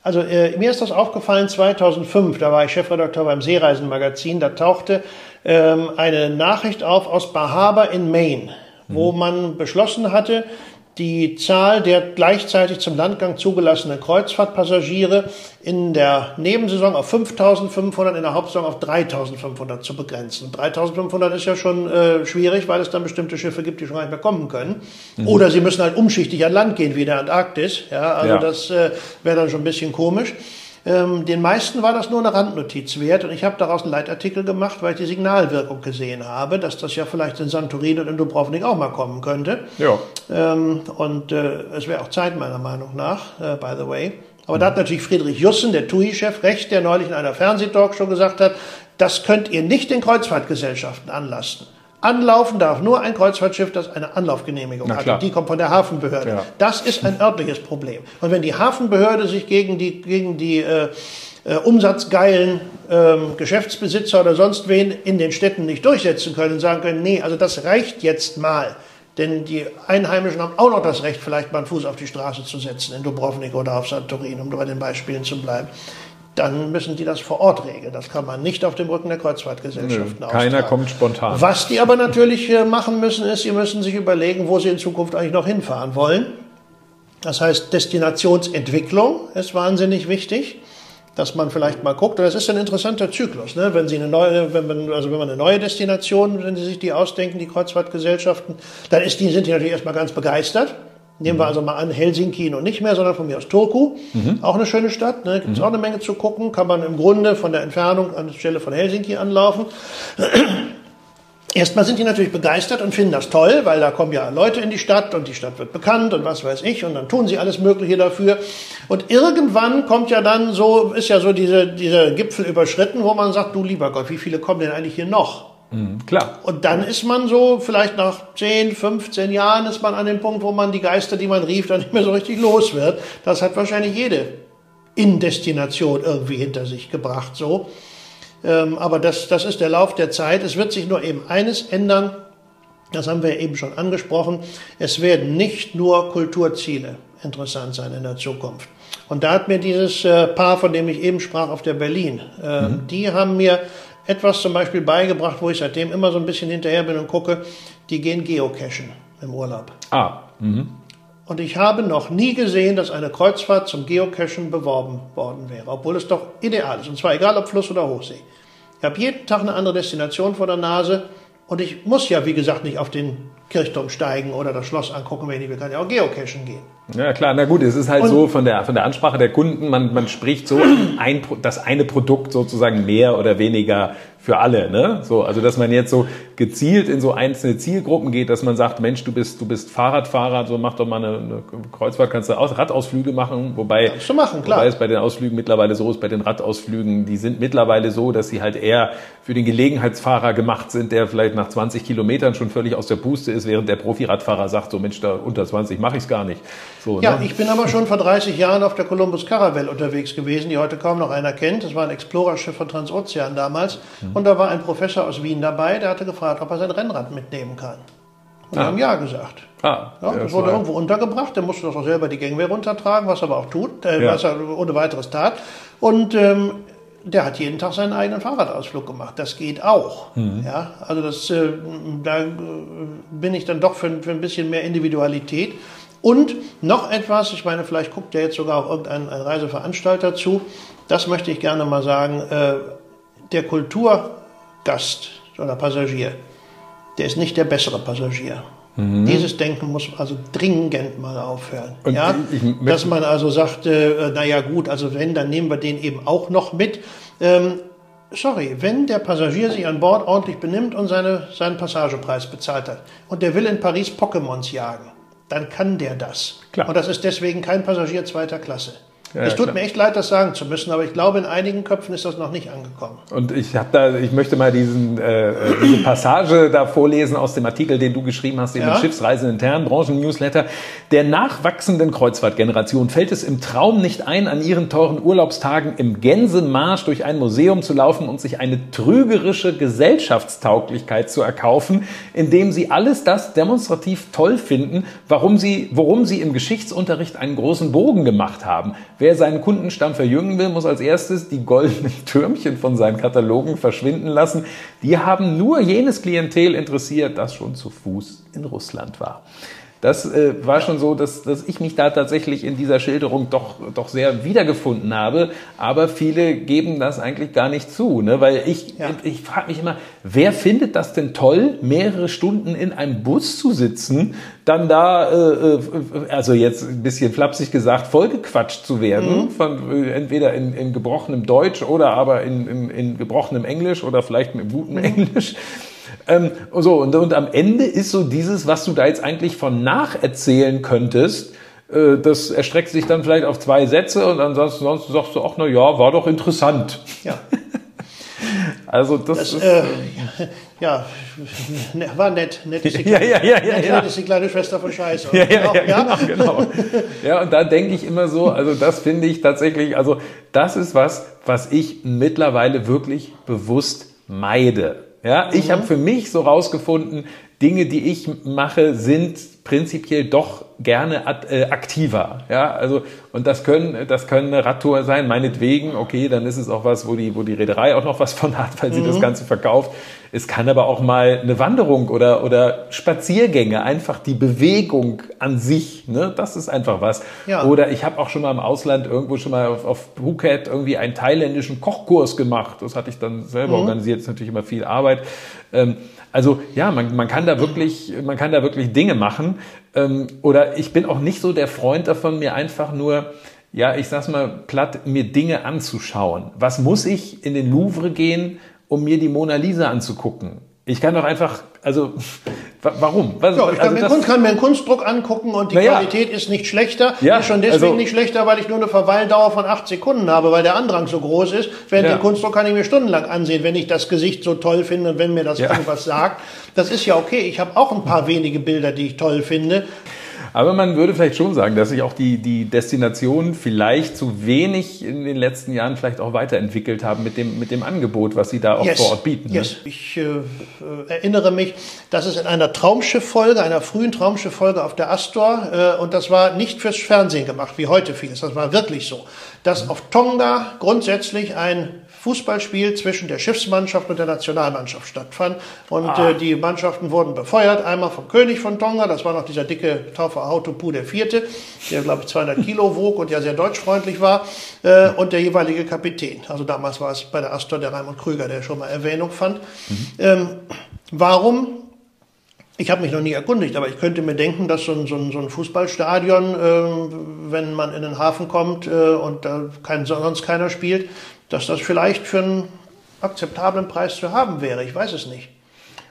also äh, mir ist das aufgefallen 2005, da war ich Chefredakteur beim Seereisenmagazin, da tauchte ähm, eine Nachricht auf aus Bar Harbor in Maine, wo mhm. man beschlossen hatte, die Zahl der gleichzeitig zum Landgang zugelassenen Kreuzfahrtpassagiere in der Nebensaison auf 5.500, in der Hauptsaison auf 3.500 zu begrenzen. 3.500 ist ja schon äh, schwierig, weil es dann bestimmte Schiffe gibt, die schon gar nicht mehr kommen können. Mhm. Oder sie müssen halt umschichtig an Land gehen, wie der Antarktis. Ja, also ja. das äh, wäre dann schon ein bisschen komisch. Ähm, den meisten war das nur eine Randnotiz wert und ich habe daraus einen Leitartikel gemacht, weil ich die Signalwirkung gesehen habe, dass das ja vielleicht in Santorin und in Dubrovnik auch mal kommen könnte. Ja. Ähm, und äh, es wäre auch Zeit meiner Meinung nach, äh, by the way. Aber mhm. da hat natürlich Friedrich Jussen, der TUI-Chef, recht, der neulich in einer Fernsehtalk schon gesagt hat, das könnt ihr nicht den Kreuzfahrtgesellschaften anlasten. Anlaufen darf nur ein Kreuzfahrtschiff, das eine Anlaufgenehmigung hat. Und die kommt von der Hafenbehörde. Ja. Das ist ein örtliches Problem. Und wenn die Hafenbehörde sich gegen die, gegen die äh, äh, umsatzgeilen äh, Geschäftsbesitzer oder sonst wen in den Städten nicht durchsetzen können sagen können, nee, also das reicht jetzt mal. Denn die Einheimischen haben auch noch das Recht, vielleicht mal einen Fuß auf die Straße zu setzen, in Dubrovnik oder auf Santorin, um bei den Beispielen zu bleiben dann müssen die das vor Ort regeln. Das kann man nicht auf dem Rücken der Kreuzfahrtgesellschaften Nö, Keiner kommt spontan. Was die aber natürlich machen müssen, ist, sie müssen sich überlegen, wo sie in Zukunft eigentlich noch hinfahren wollen. Das heißt, Destinationsentwicklung ist wahnsinnig wichtig, dass man vielleicht mal guckt. Und das ist ein interessanter Zyklus, ne? wenn Sie eine neue, wenn man, also wenn man eine neue Destination, wenn Sie sich die ausdenken, die Kreuzfahrtgesellschaften, dann ist die, sind die natürlich erstmal ganz begeistert. Nehmen wir also mal an, Helsinki und nicht mehr, sondern von mir aus Turku. Mhm. Auch eine schöne Stadt, ne? gibt es mhm. auch eine Menge zu gucken. Kann man im Grunde von der Entfernung an der Stelle von Helsinki anlaufen. Erstmal sind die natürlich begeistert und finden das toll, weil da kommen ja Leute in die Stadt und die Stadt wird bekannt und was weiß ich und dann tun sie alles Mögliche dafür. Und irgendwann kommt ja dann so, ist ja so diese, dieser Gipfel überschritten, wo man sagt, du lieber Gott, wie viele kommen denn eigentlich hier noch? Mhm, klar. Und dann ist man so, vielleicht nach 10, 15 Jahren ist man an dem Punkt, wo man die Geister, die man rief, dann nicht mehr so richtig los wird. Das hat wahrscheinlich jede In-Destination irgendwie hinter sich gebracht, so. Ähm, aber das, das ist der Lauf der Zeit. Es wird sich nur eben eines ändern. Das haben wir eben schon angesprochen. Es werden nicht nur Kulturziele interessant sein in der Zukunft. Und da hat mir dieses äh, Paar, von dem ich eben sprach, auf der Berlin, äh, mhm. die haben mir etwas zum Beispiel beigebracht, wo ich seitdem immer so ein bisschen hinterher bin und gucke, die gehen geocachen im Urlaub. Ah. Mhm. Und ich habe noch nie gesehen, dass eine Kreuzfahrt zum Geocachen beworben worden wäre, obwohl es doch ideal ist. Und zwar egal ob Fluss oder Hochsee. Ich habe jeden Tag eine andere Destination vor der Nase und ich muss ja, wie gesagt, nicht auf den Kirchturm steigen oder das Schloss angucken, wenn ich will, kann ja auch geocachen gehen. Ja klar, na gut, es ist halt und so von der, von der Ansprache der Kunden, man, man spricht so ein, das eine Produkt sozusagen mehr oder weniger für alle, ne? So, also dass man jetzt so gezielt in so einzelne Zielgruppen geht, dass man sagt, Mensch, du bist, du bist Fahrradfahrer, so mach doch mal eine, eine Kreuzfahrt, kannst du aus, Radausflüge machen, wobei, kannst du machen, klar. wobei es bei den Ausflügen mittlerweile so ist, bei den Radausflügen, die sind mittlerweile so, dass sie halt eher für den Gelegenheitsfahrer gemacht sind, der vielleicht nach 20 Kilometern schon völlig aus der Puste ist, während der Profiradfahrer sagt, so Mensch, da unter 20 mache ich es gar nicht. So, ja, ne? ich bin aber schon vor 30 Jahren auf der Columbus Caravelle unterwegs gewesen, die heute kaum noch einer kennt. Das war ein Explorerschiff von Transozean damals. Mhm. Und da war ein Professor aus Wien dabei, der hatte gefragt, ob er sein Rennrad mitnehmen kann. Und wir haben Ja gesagt. Ah, Ja, das wurde irgendwo untergebracht. Der musste das auch selber die Gangway runtertragen, was er aber auch tut, äh, Ja. was er ohne weiteres tat. Und ähm, der hat jeden Tag seinen eigenen Fahrradausflug gemacht. Das geht auch. Mhm. Ja, also das, äh, da äh, bin ich dann doch für, für ein bisschen mehr Individualität. Und noch etwas, ich meine, vielleicht guckt ja jetzt sogar auch irgendein ein Reiseveranstalter zu. Das möchte ich gerne mal sagen. Äh, der Kulturgast oder Passagier, der ist nicht der bessere Passagier. Dieses Denken muss also dringend mal aufhören. Und ja? Dass man also sagt, äh, naja gut, also wenn, dann nehmen wir den eben auch noch mit. Ähm, sorry, wenn der Passagier sich an Bord ordentlich benimmt und seine, seinen Passagepreis bezahlt hat und der will in Paris Pokémons jagen, dann kann der das. Klar. Und das ist deswegen kein Passagier zweiter Klasse. Ja, es tut klar. mir echt leid, das sagen zu müssen, aber ich glaube, in einigen Köpfen ist das noch nicht angekommen. Und ich habe da, ich möchte mal diesen, äh, äh, diese Passage da vorlesen aus dem Artikel, den du geschrieben hast, in Ja. dem Schiffsreisen intern, Branchen-Newsletter. Der nachwachsenden Kreuzfahrtgeneration fällt es im Traum nicht ein, an ihren teuren Urlaubstagen im Gänsemarsch durch ein Museum zu laufen und sich eine trügerische Gesellschaftstauglichkeit zu erkaufen, indem sie alles das demonstrativ toll finden, warum sie, worum sie im Geschichtsunterricht einen großen Bogen gemacht haben. Wer seinen Kundenstamm verjüngen will, muss als erstes die goldenen Türmchen von seinen Katalogen verschwinden lassen. Die haben nur jenes Klientel interessiert, das schon zu Fuß in Russland war. Das äh, war schon so, dass, dass ich mich da tatsächlich in dieser Schilderung doch, doch sehr wiedergefunden habe. Aber viele geben das eigentlich gar nicht zu. Ne? Weil ich, Ja. ich frage mich immer, wer findet das denn toll, mehrere Stunden in einem Bus zu sitzen, dann da, äh, äh, also jetzt ein bisschen flapsig gesagt, vollgequatscht zu werden, von, äh, entweder in, in gebrochenem Deutsch oder aber in, in, in gebrochenem Englisch oder vielleicht mit gutem Englisch. Ähm, so, und, und am Ende ist so dieses, was du da jetzt eigentlich von nacherzählen könntest, äh, das erstreckt sich dann vielleicht auf zwei Sätze und ansonsten sonst sagst du auch, na ja, war doch interessant. Ja. Also das, Das, ist, äh, ja, ne, war nett. Nett ist die, Ja, ja, ja, ja, nett, ja. ist die kleine Schwester von Scheiße. Ja, ja, ja, genau, genau. Ja, und da denke ich immer so, also das finde ich tatsächlich, also das ist was, was ich mittlerweile wirklich bewusst meide. Ja, ich habe für mich so rausgefunden, Dinge, die ich mache, sind prinzipiell doch gerne äh, aktiver. Ja, also und das können das können eine Radtour sein, meinetwegen. Okay, dann ist es auch was, wo die wo die Reederei auch noch was von hat, weil sie das Ganze verkauft. Es kann aber auch mal eine Wanderung oder oder Spaziergänge, einfach die Bewegung an sich. Ne, das ist einfach was. Ja. Oder ich habe auch schon mal im Ausland irgendwo schon mal auf, auf Phuket irgendwie einen thailändischen Kochkurs gemacht. Das hatte ich dann selber organisiert. Das ist natürlich immer viel Arbeit. Ähm, also ja, man, man kann da wirklich, man kann da wirklich Dinge machen. Ähm, oder ich bin auch nicht so der Freund davon, mir einfach nur, ja, ich sag's mal platt, mir Dinge anzuschauen. Was muss ich in den Louvre gehen, um mir die Mona Lisa anzugucken? Ich kann doch einfach, also wa- warum? Was, Ja, ich kann, also mir, Kunst, kann mir einen Kunstdruck angucken und die ja. Qualität ist nicht schlechter. Ja, ist schon deswegen also- nicht schlechter, weil ich nur eine Verweildauer von acht Sekunden habe, weil der Andrang so groß ist. Während Ja. den Kunstdruck kann ich mir stundenlang ansehen, wenn ich das Gesicht so toll finde und wenn mir das Ja. irgendwas sagt. Das ist ja okay. Ich habe auch ein paar wenige Bilder, die ich toll finde. Aber man würde vielleicht schon sagen, dass sich auch die, die Destinationen vielleicht zu wenig in den letzten Jahren vielleicht auch weiterentwickelt haben mit dem, mit dem Angebot, was sie da auch vor Ort bieten. ne? Yes. Ich äh, äh, erinnere mich, dass es in einer Traumschiff-Folge, einer frühen Traumschiff-Folge auf der Astor, äh, und das war nicht fürs Fernsehen gemacht, wie heute vieles, das war wirklich so, dass auf Tonga grundsätzlich ein Fußballspiel zwischen der Schiffsmannschaft und der Nationalmannschaft stattfand. Und Ah. äh, die Mannschaften wurden befeuert, einmal vom König von Tonga, das war noch dieser dicke Taufer Hautupu der Vierte, der glaube ich 200 Kilo wog und ja sehr deutschfreundlich war, äh, und der jeweilige Kapitän. Also damals war es bei der Astor der Raimund Krüger, der schon mal Erwähnung fand. Ähm, warum? Ich habe mich noch nie erkundigt, aber ich könnte mir denken, dass so ein, so ein, so ein Fußballstadion, äh, wenn man in den Hafen kommt äh, und da kein, sonst keiner spielt, dass das vielleicht für einen akzeptablen Preis zu haben wäre. Ich weiß es nicht.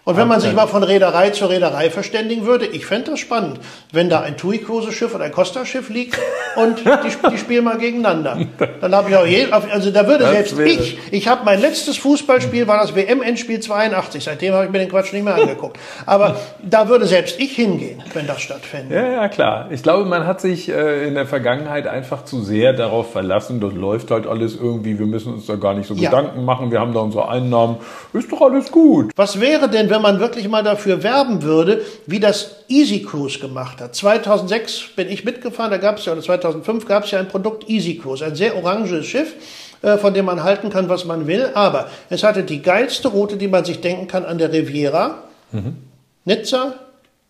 Und wenn man sich mal von Reederei zu Reederei verständigen würde, ich fände das spannend, wenn da ein TUI-Cruise-Schiff oder ein Costa-Schiff liegt und die, die spielen mal gegeneinander. Dann habe ich auch je, also da würde Das selbst ich, ich habe mein letztes Fußballspiel, war das WM-Endspiel 82, seitdem habe ich mir den Quatsch nicht mehr angeguckt. Aber da würde selbst ich hingehen, wenn das stattfände. Ja, ja, klar. Ich glaube, man hat sich äh, in der Vergangenheit einfach zu sehr darauf verlassen, das läuft halt alles irgendwie, wir müssen uns da gar nicht so Ja. Gedanken machen, wir haben da unsere Einnahmen, ist doch alles gut. Was wäre denn, wenn man wirklich mal dafür werben würde, wie das Easy Cruise gemacht hat. 2006 bin ich mitgefahren, da gab es ja, oder 2005 gab es ja ein Produkt Easy Cruise, ein sehr oranges Schiff, äh, von dem man halten kann, was man will. Aber es hatte die geilste Route, die man sich denken kann, an der Riviera. Mhm. Nizza,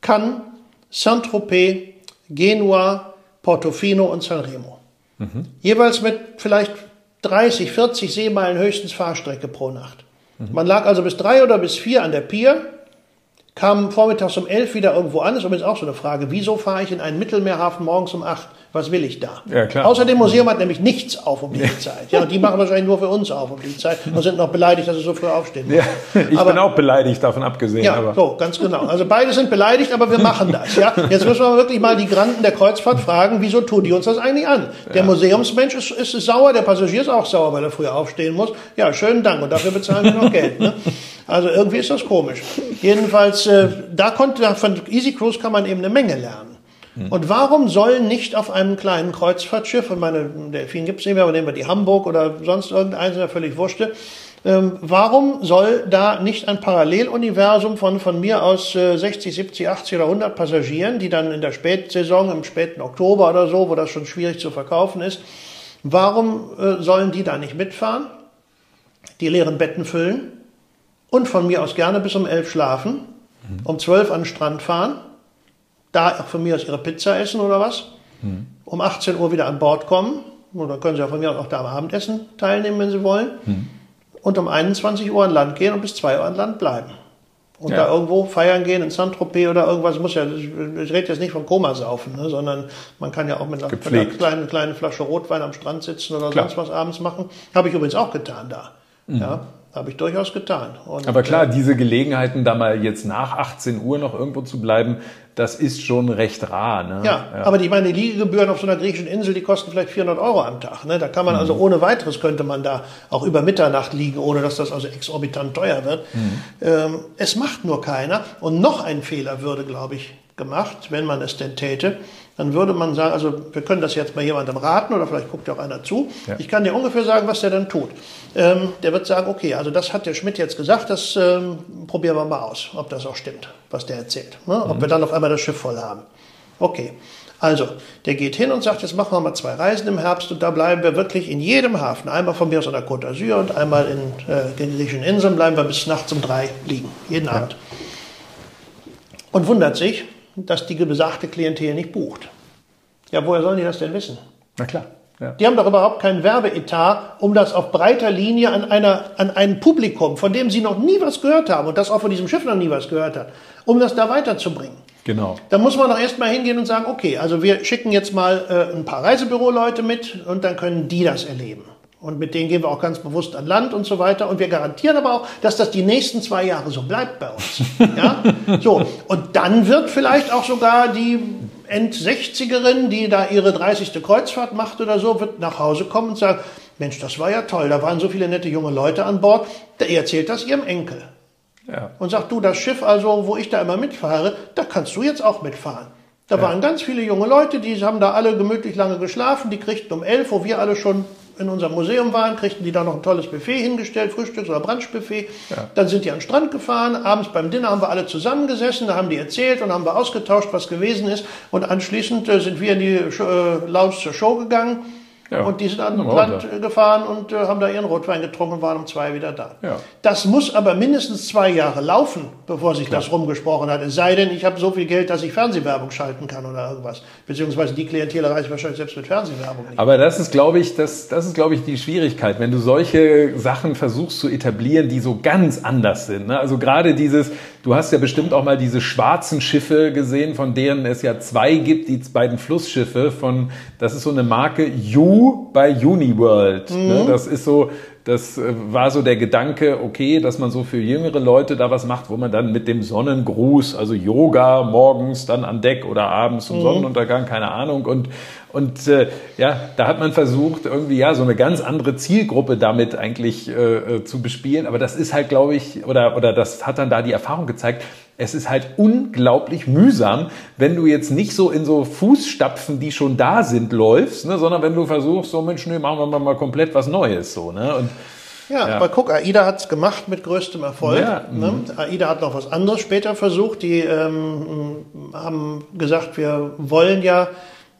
Cannes, Saint-Tropez, Genua, Portofino und Sanremo. Mhm. Jeweils mit vielleicht 30, 40 Seemeilen höchstens Fahrstrecke pro Nacht. Man lag also bis drei oder bis vier an der Pier, kam vormittags um elf wieder irgendwo an. Ist übrigens auch so eine Frage. Wieso fahre ich in einen Mittelmeerhafen morgens um acht? Was will ich da? Ja, klar. Außer dem Museum hat nämlich nichts auf um die Zeit. Ja, und die machen wahrscheinlich nur für uns auf um die Zeit und sind noch beleidigt, dass sie so früh aufstehen. Ja, ich aber, bin auch beleidigt, davon abgesehen. Ja, aber. so, ganz genau. Also beide sind beleidigt, aber wir machen das. Ja, jetzt müssen wir wirklich mal die Granden der Kreuzfahrt fragen, wieso tun die uns das eigentlich an? Der ja. Museumsmensch ist, ist, sauer, der Passagier ist auch sauer, weil er früher aufstehen muss. Ja, schönen Dank und dafür bezahlen wir noch Geld. Ne? Also irgendwie ist das komisch. Jedenfalls, äh, da konnte von Easy Cruise kann man eben eine Menge lernen. Hm. Und warum soll nicht auf einem kleinen Kreuzfahrtschiff, und meine Delfin gibt es nicht mehr, aber nehmen wir die Hamburg oder sonst irgendeins, ja völlig wurschte, ähm, warum soll da nicht ein Paralleluniversum von von mir aus äh, 60, 70, 80 oder 100 Passagieren, die dann in der Spätsaison, im späten Oktober oder so, wo das schon schwierig zu verkaufen ist, warum äh, sollen die da nicht mitfahren, die leeren Betten füllen und von mir aus gerne bis um 11 schlafen, mhm. um 12 an den Strand fahren da auch von mir aus ihre Pizza essen oder was, mhm. um 18 Uhr wieder an Bord kommen. Und dann können sie auch von mir aus auch da am Abendessen teilnehmen, wenn sie wollen. Mhm. Und um 21 Uhr an Land gehen und bis 2 Uhr an Land bleiben. Und ja. da irgendwo feiern gehen in Saint-Tropez oder irgendwas. Muss ja, ich rede jetzt nicht von Komasaufen, ne, sondern man kann ja auch mit einer, mit einer kleinen, kleinen Flasche Rotwein am Strand sitzen oder Klar. sonst was abends machen. Habe ich übrigens auch getan da. Mhm. Ja, habe ich durchaus getan. Und, Aber klar, äh, diese Gelegenheiten, da mal jetzt nach 18 Uhr noch irgendwo zu bleiben, das ist schon recht rar. Ne? Ja, ja, aber die, meine Liegegebühren auf so einer griechischen Insel, die kosten vielleicht 400 Euro am Tag. Ne? Da kann man also mhm. also ohne weiteres könnte man da auch über Mitternacht liegen, ohne dass das also exorbitant teuer wird. Mhm. Ähm, es macht nur keiner. Und noch ein Fehler würde, glaube ich, gemacht, wenn man es denn täte dann würde man sagen, also wir können das jetzt mal jemandem raten oder vielleicht guckt ja auch einer zu. Ja. Ich kann dir ungefähr sagen, was der dann tut. Ähm, der wird sagen, okay, also das hat der Schmidt jetzt gesagt, das ähm, probieren wir mal aus, ob das auch stimmt, was der erzählt. Ne? Ob mhm. wir dann auf einmal das Schiff voll haben. Okay. Also, der geht hin und sagt, jetzt machen wir mal zwei Reisen im Herbst und da bleiben wir wirklich in jedem Hafen. Einmal von mir aus an der Côte d'Azur und einmal in äh, den griechischen Inseln bleiben wir bis nachts um drei liegen. Jeden ja. Abend. Und wundert sich, dass die besagte Klientel nicht bucht. Ja, woher sollen die das denn wissen? Na klar. Ja. Die haben doch überhaupt keinen Werbeetat, um das auf breiter Linie an, einer, an ein Publikum, von dem sie noch nie was gehört haben und das auch von diesem Schiff noch nie was gehört hat, um das da weiterzubringen. Genau. Da muss man doch erstmal hingehen und sagen, okay, also wir schicken jetzt mal äh, ein paar Reisebüroleute mit und dann können die das erleben. Und mit denen gehen wir auch ganz bewusst an Land und so weiter. Und wir garantieren aber auch, dass das die nächsten zwei Jahre so bleibt bei uns. Ja? So. Und dann wird vielleicht auch sogar die End-60erin, die da ihre 30. Kreuzfahrt macht oder so, wird nach Hause kommen und sagen, Mensch, das war ja toll, da waren so viele nette junge Leute an Bord. Der erzählt das ihrem Enkel. Ja. Und sagt, du, das Schiff also, wo ich da immer mitfahre, da kannst du jetzt auch mitfahren. Da ja. waren ganz viele junge Leute, die haben da alle gemütlich lange geschlafen, die kriegten um elf, wo wir alle schon in unserem Museum waren, kriegten die da noch ein tolles Buffet hingestellt, Frühstücks- oder Brunchbuffet. Ja. Dann sind die an den Strand gefahren. Abends beim Dinner haben wir alle zusammengesessen, da haben die erzählt und haben wir ausgetauscht, was gewesen ist. Und anschließend äh, sind wir in die äh, Lounge zur Show gegangen. Ja. Und die sind an Land gefahren und äh, haben da ihren Rotwein getrunken und waren um zwei wieder da. Ja. Das muss aber mindestens zwei Jahre laufen, bevor sich Klar. das rumgesprochen hat. Es sei denn, ich habe so viel Geld, dass ich Fernsehwerbung schalten kann oder irgendwas. Beziehungsweise die Klientel erreiche ich wahrscheinlich selbst mit Fernsehwerbung nicht. Aber das ist, glaube ich, das, das ist, glaube ich, die Schwierigkeit, wenn du solche Sachen versuchst zu etablieren, die so ganz anders sind. Ne? Also gerade dieses, du hast ja bestimmt auch mal diese schwarzen Schiffe gesehen, von denen es ja zwei gibt, die beiden Flussschiffe von, das ist so eine Marke You bei Uniworld. Ne? Mhm. Ne? Das ist so, das äh, war so der Gedanke, okay, dass man so für jüngere Leute da was macht, wo man dann mit dem Sonnengruß, also Yoga morgens dann an Deck oder abends zum mhm. Sonnenuntergang, keine Ahnung. Und, und äh, ja, da hat man versucht, irgendwie ja so eine ganz andere Zielgruppe damit eigentlich äh, äh zu bespielen. Aber das ist halt, glaube ich, oder, oder das hat dann da die Erfahrung gezeigt, es ist halt unglaublich mühsam, wenn du jetzt nicht so in so Fußstapfen, die schon da sind, läufst, ne, sondern wenn du versuchst, so Mensch, nee, machen wir mal komplett was Neues, so, ne? Und Ja, ja, aber guck, AIDA hat's gemacht mit größtem Erfolg. Ja, ne? Mhm. AIDA hat noch was anderes später versucht. Die ähm, haben gesagt, wir wollen ja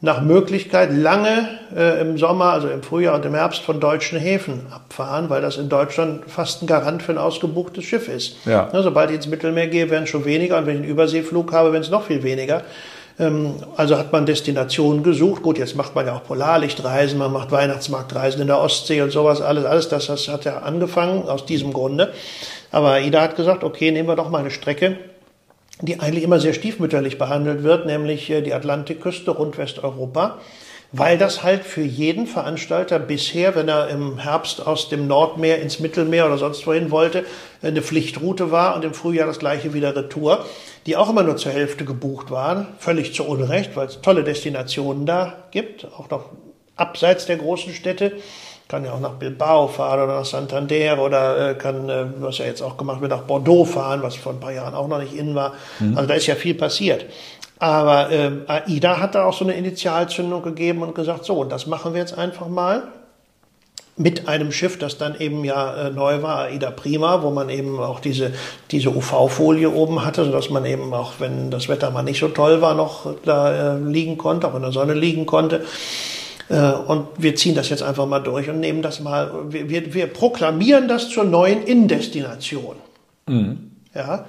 nach Möglichkeit lange äh, im Sommer, also im Frühjahr und im Herbst von deutschen Häfen abfahren, weil das in Deutschland fast ein Garant für ein ausgebuchtes Schiff ist. Ja. Ja, sobald ich ins Mittelmeer gehe, werden es schon weniger und wenn ich einen Überseeflug habe, werden es noch viel weniger. Ähm, also hat man Destinationen gesucht. Gut, jetzt macht man ja auch Polarlichtreisen, man macht Weihnachtsmarktreisen in der Ostsee und sowas, alles, alles das, das hat ja angefangen aus diesem Grunde. Aber Ida hat gesagt, okay, nehmen wir doch mal eine Strecke, die eigentlich immer sehr stiefmütterlich behandelt wird, nämlich äh, die Atlantikküste rund Westeuropa, weil das halt für jeden Veranstalter bisher, wenn er im Herbst aus dem Nordmeer ins Mittelmeer oder sonst wohin wollte, eine Pflichtroute war und im Frühjahr das gleiche wieder Retour, die auch immer nur zur Hälfte gebucht waren, völlig zu Unrecht, weil es tolle Destinationen da gibt, auch noch abseits der großen Städte kann ja auch nach Bilbao fahren oder nach Santander oder äh, kann, äh, was ja jetzt auch gemacht wird, nach Bordeaux fahren, was vor ein paar Jahren auch noch nicht in war. Mhm. Also da ist ja viel passiert. Aber äh, AIDA hat da auch so eine Initialzündung gegeben und gesagt, so, und das machen wir jetzt einfach mal mit einem Schiff, das dann eben ja äh, neu war, AIDA Prima, wo man eben auch diese, diese UV-Folie oben hatte, sodass man eben auch, wenn das Wetter mal nicht so toll war, noch da äh, liegen konnte, auch in der Sonne liegen konnte. Äh, und wir ziehen das jetzt einfach mal durch und nehmen das mal, wir, wir, wir proklamieren das zur neuen Indestination. Mhm. Ja,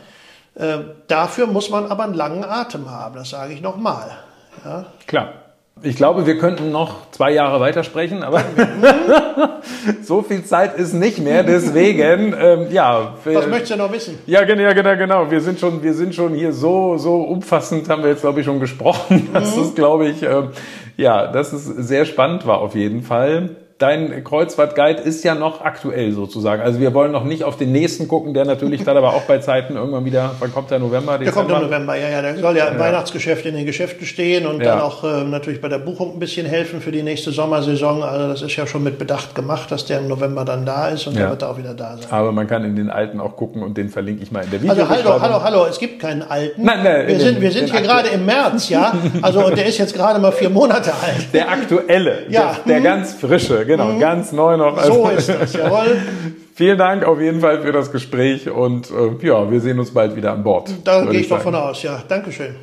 äh, dafür muss man aber einen langen Atem haben, das sage ich nochmal. Ja. Klar. Ich glaube, wir könnten noch zwei Jahre weitersprechen, aber so viel Zeit ist nicht mehr. Deswegen, ähm, ja. Was möchtest du noch wissen? Ja, genau, genau, genau. Wir sind schon, wir sind schon hier so, so umfassend, haben wir jetzt, glaube ich, schon gesprochen. Das mhm. ist, glaube ich, äh, ja, dass es sehr spannend war auf jeden Fall dein Kreuzfahrtguide ist ja noch aktuell sozusagen. Also wir wollen noch nicht auf den nächsten gucken, der natürlich dann aber auch bei Zeiten irgendwann wieder, wann kommt der November? Dezember? Der kommt im November, ja, ja. Der soll ja im ja. Weihnachtsgeschäft in den Geschäften stehen und ja. dann auch äh, natürlich bei der Buchung ein bisschen helfen für die nächste Sommersaison. Also das ist ja schon mit Bedacht gemacht, dass der im November dann da ist und ja. der wird auch wieder da sein. Aber man kann in den alten auch gucken und den verlinke ich mal in der Video. Also hallo, hallo, hallo, es gibt keinen alten. Nein, nein, wir sind, wir sind hier gerade im März, ja. Also der ist jetzt gerade mal vier Monate alt. Der aktuelle, ja. der, der ganz frische, genau, mhm. ganz neu noch. Also, so ist das, jawohl. Vielen Dank auf jeden Fall für das Gespräch und äh, ja, wir sehen uns bald wieder an Bord. Da gehe ich, ich davon aus, ja. Dankeschön.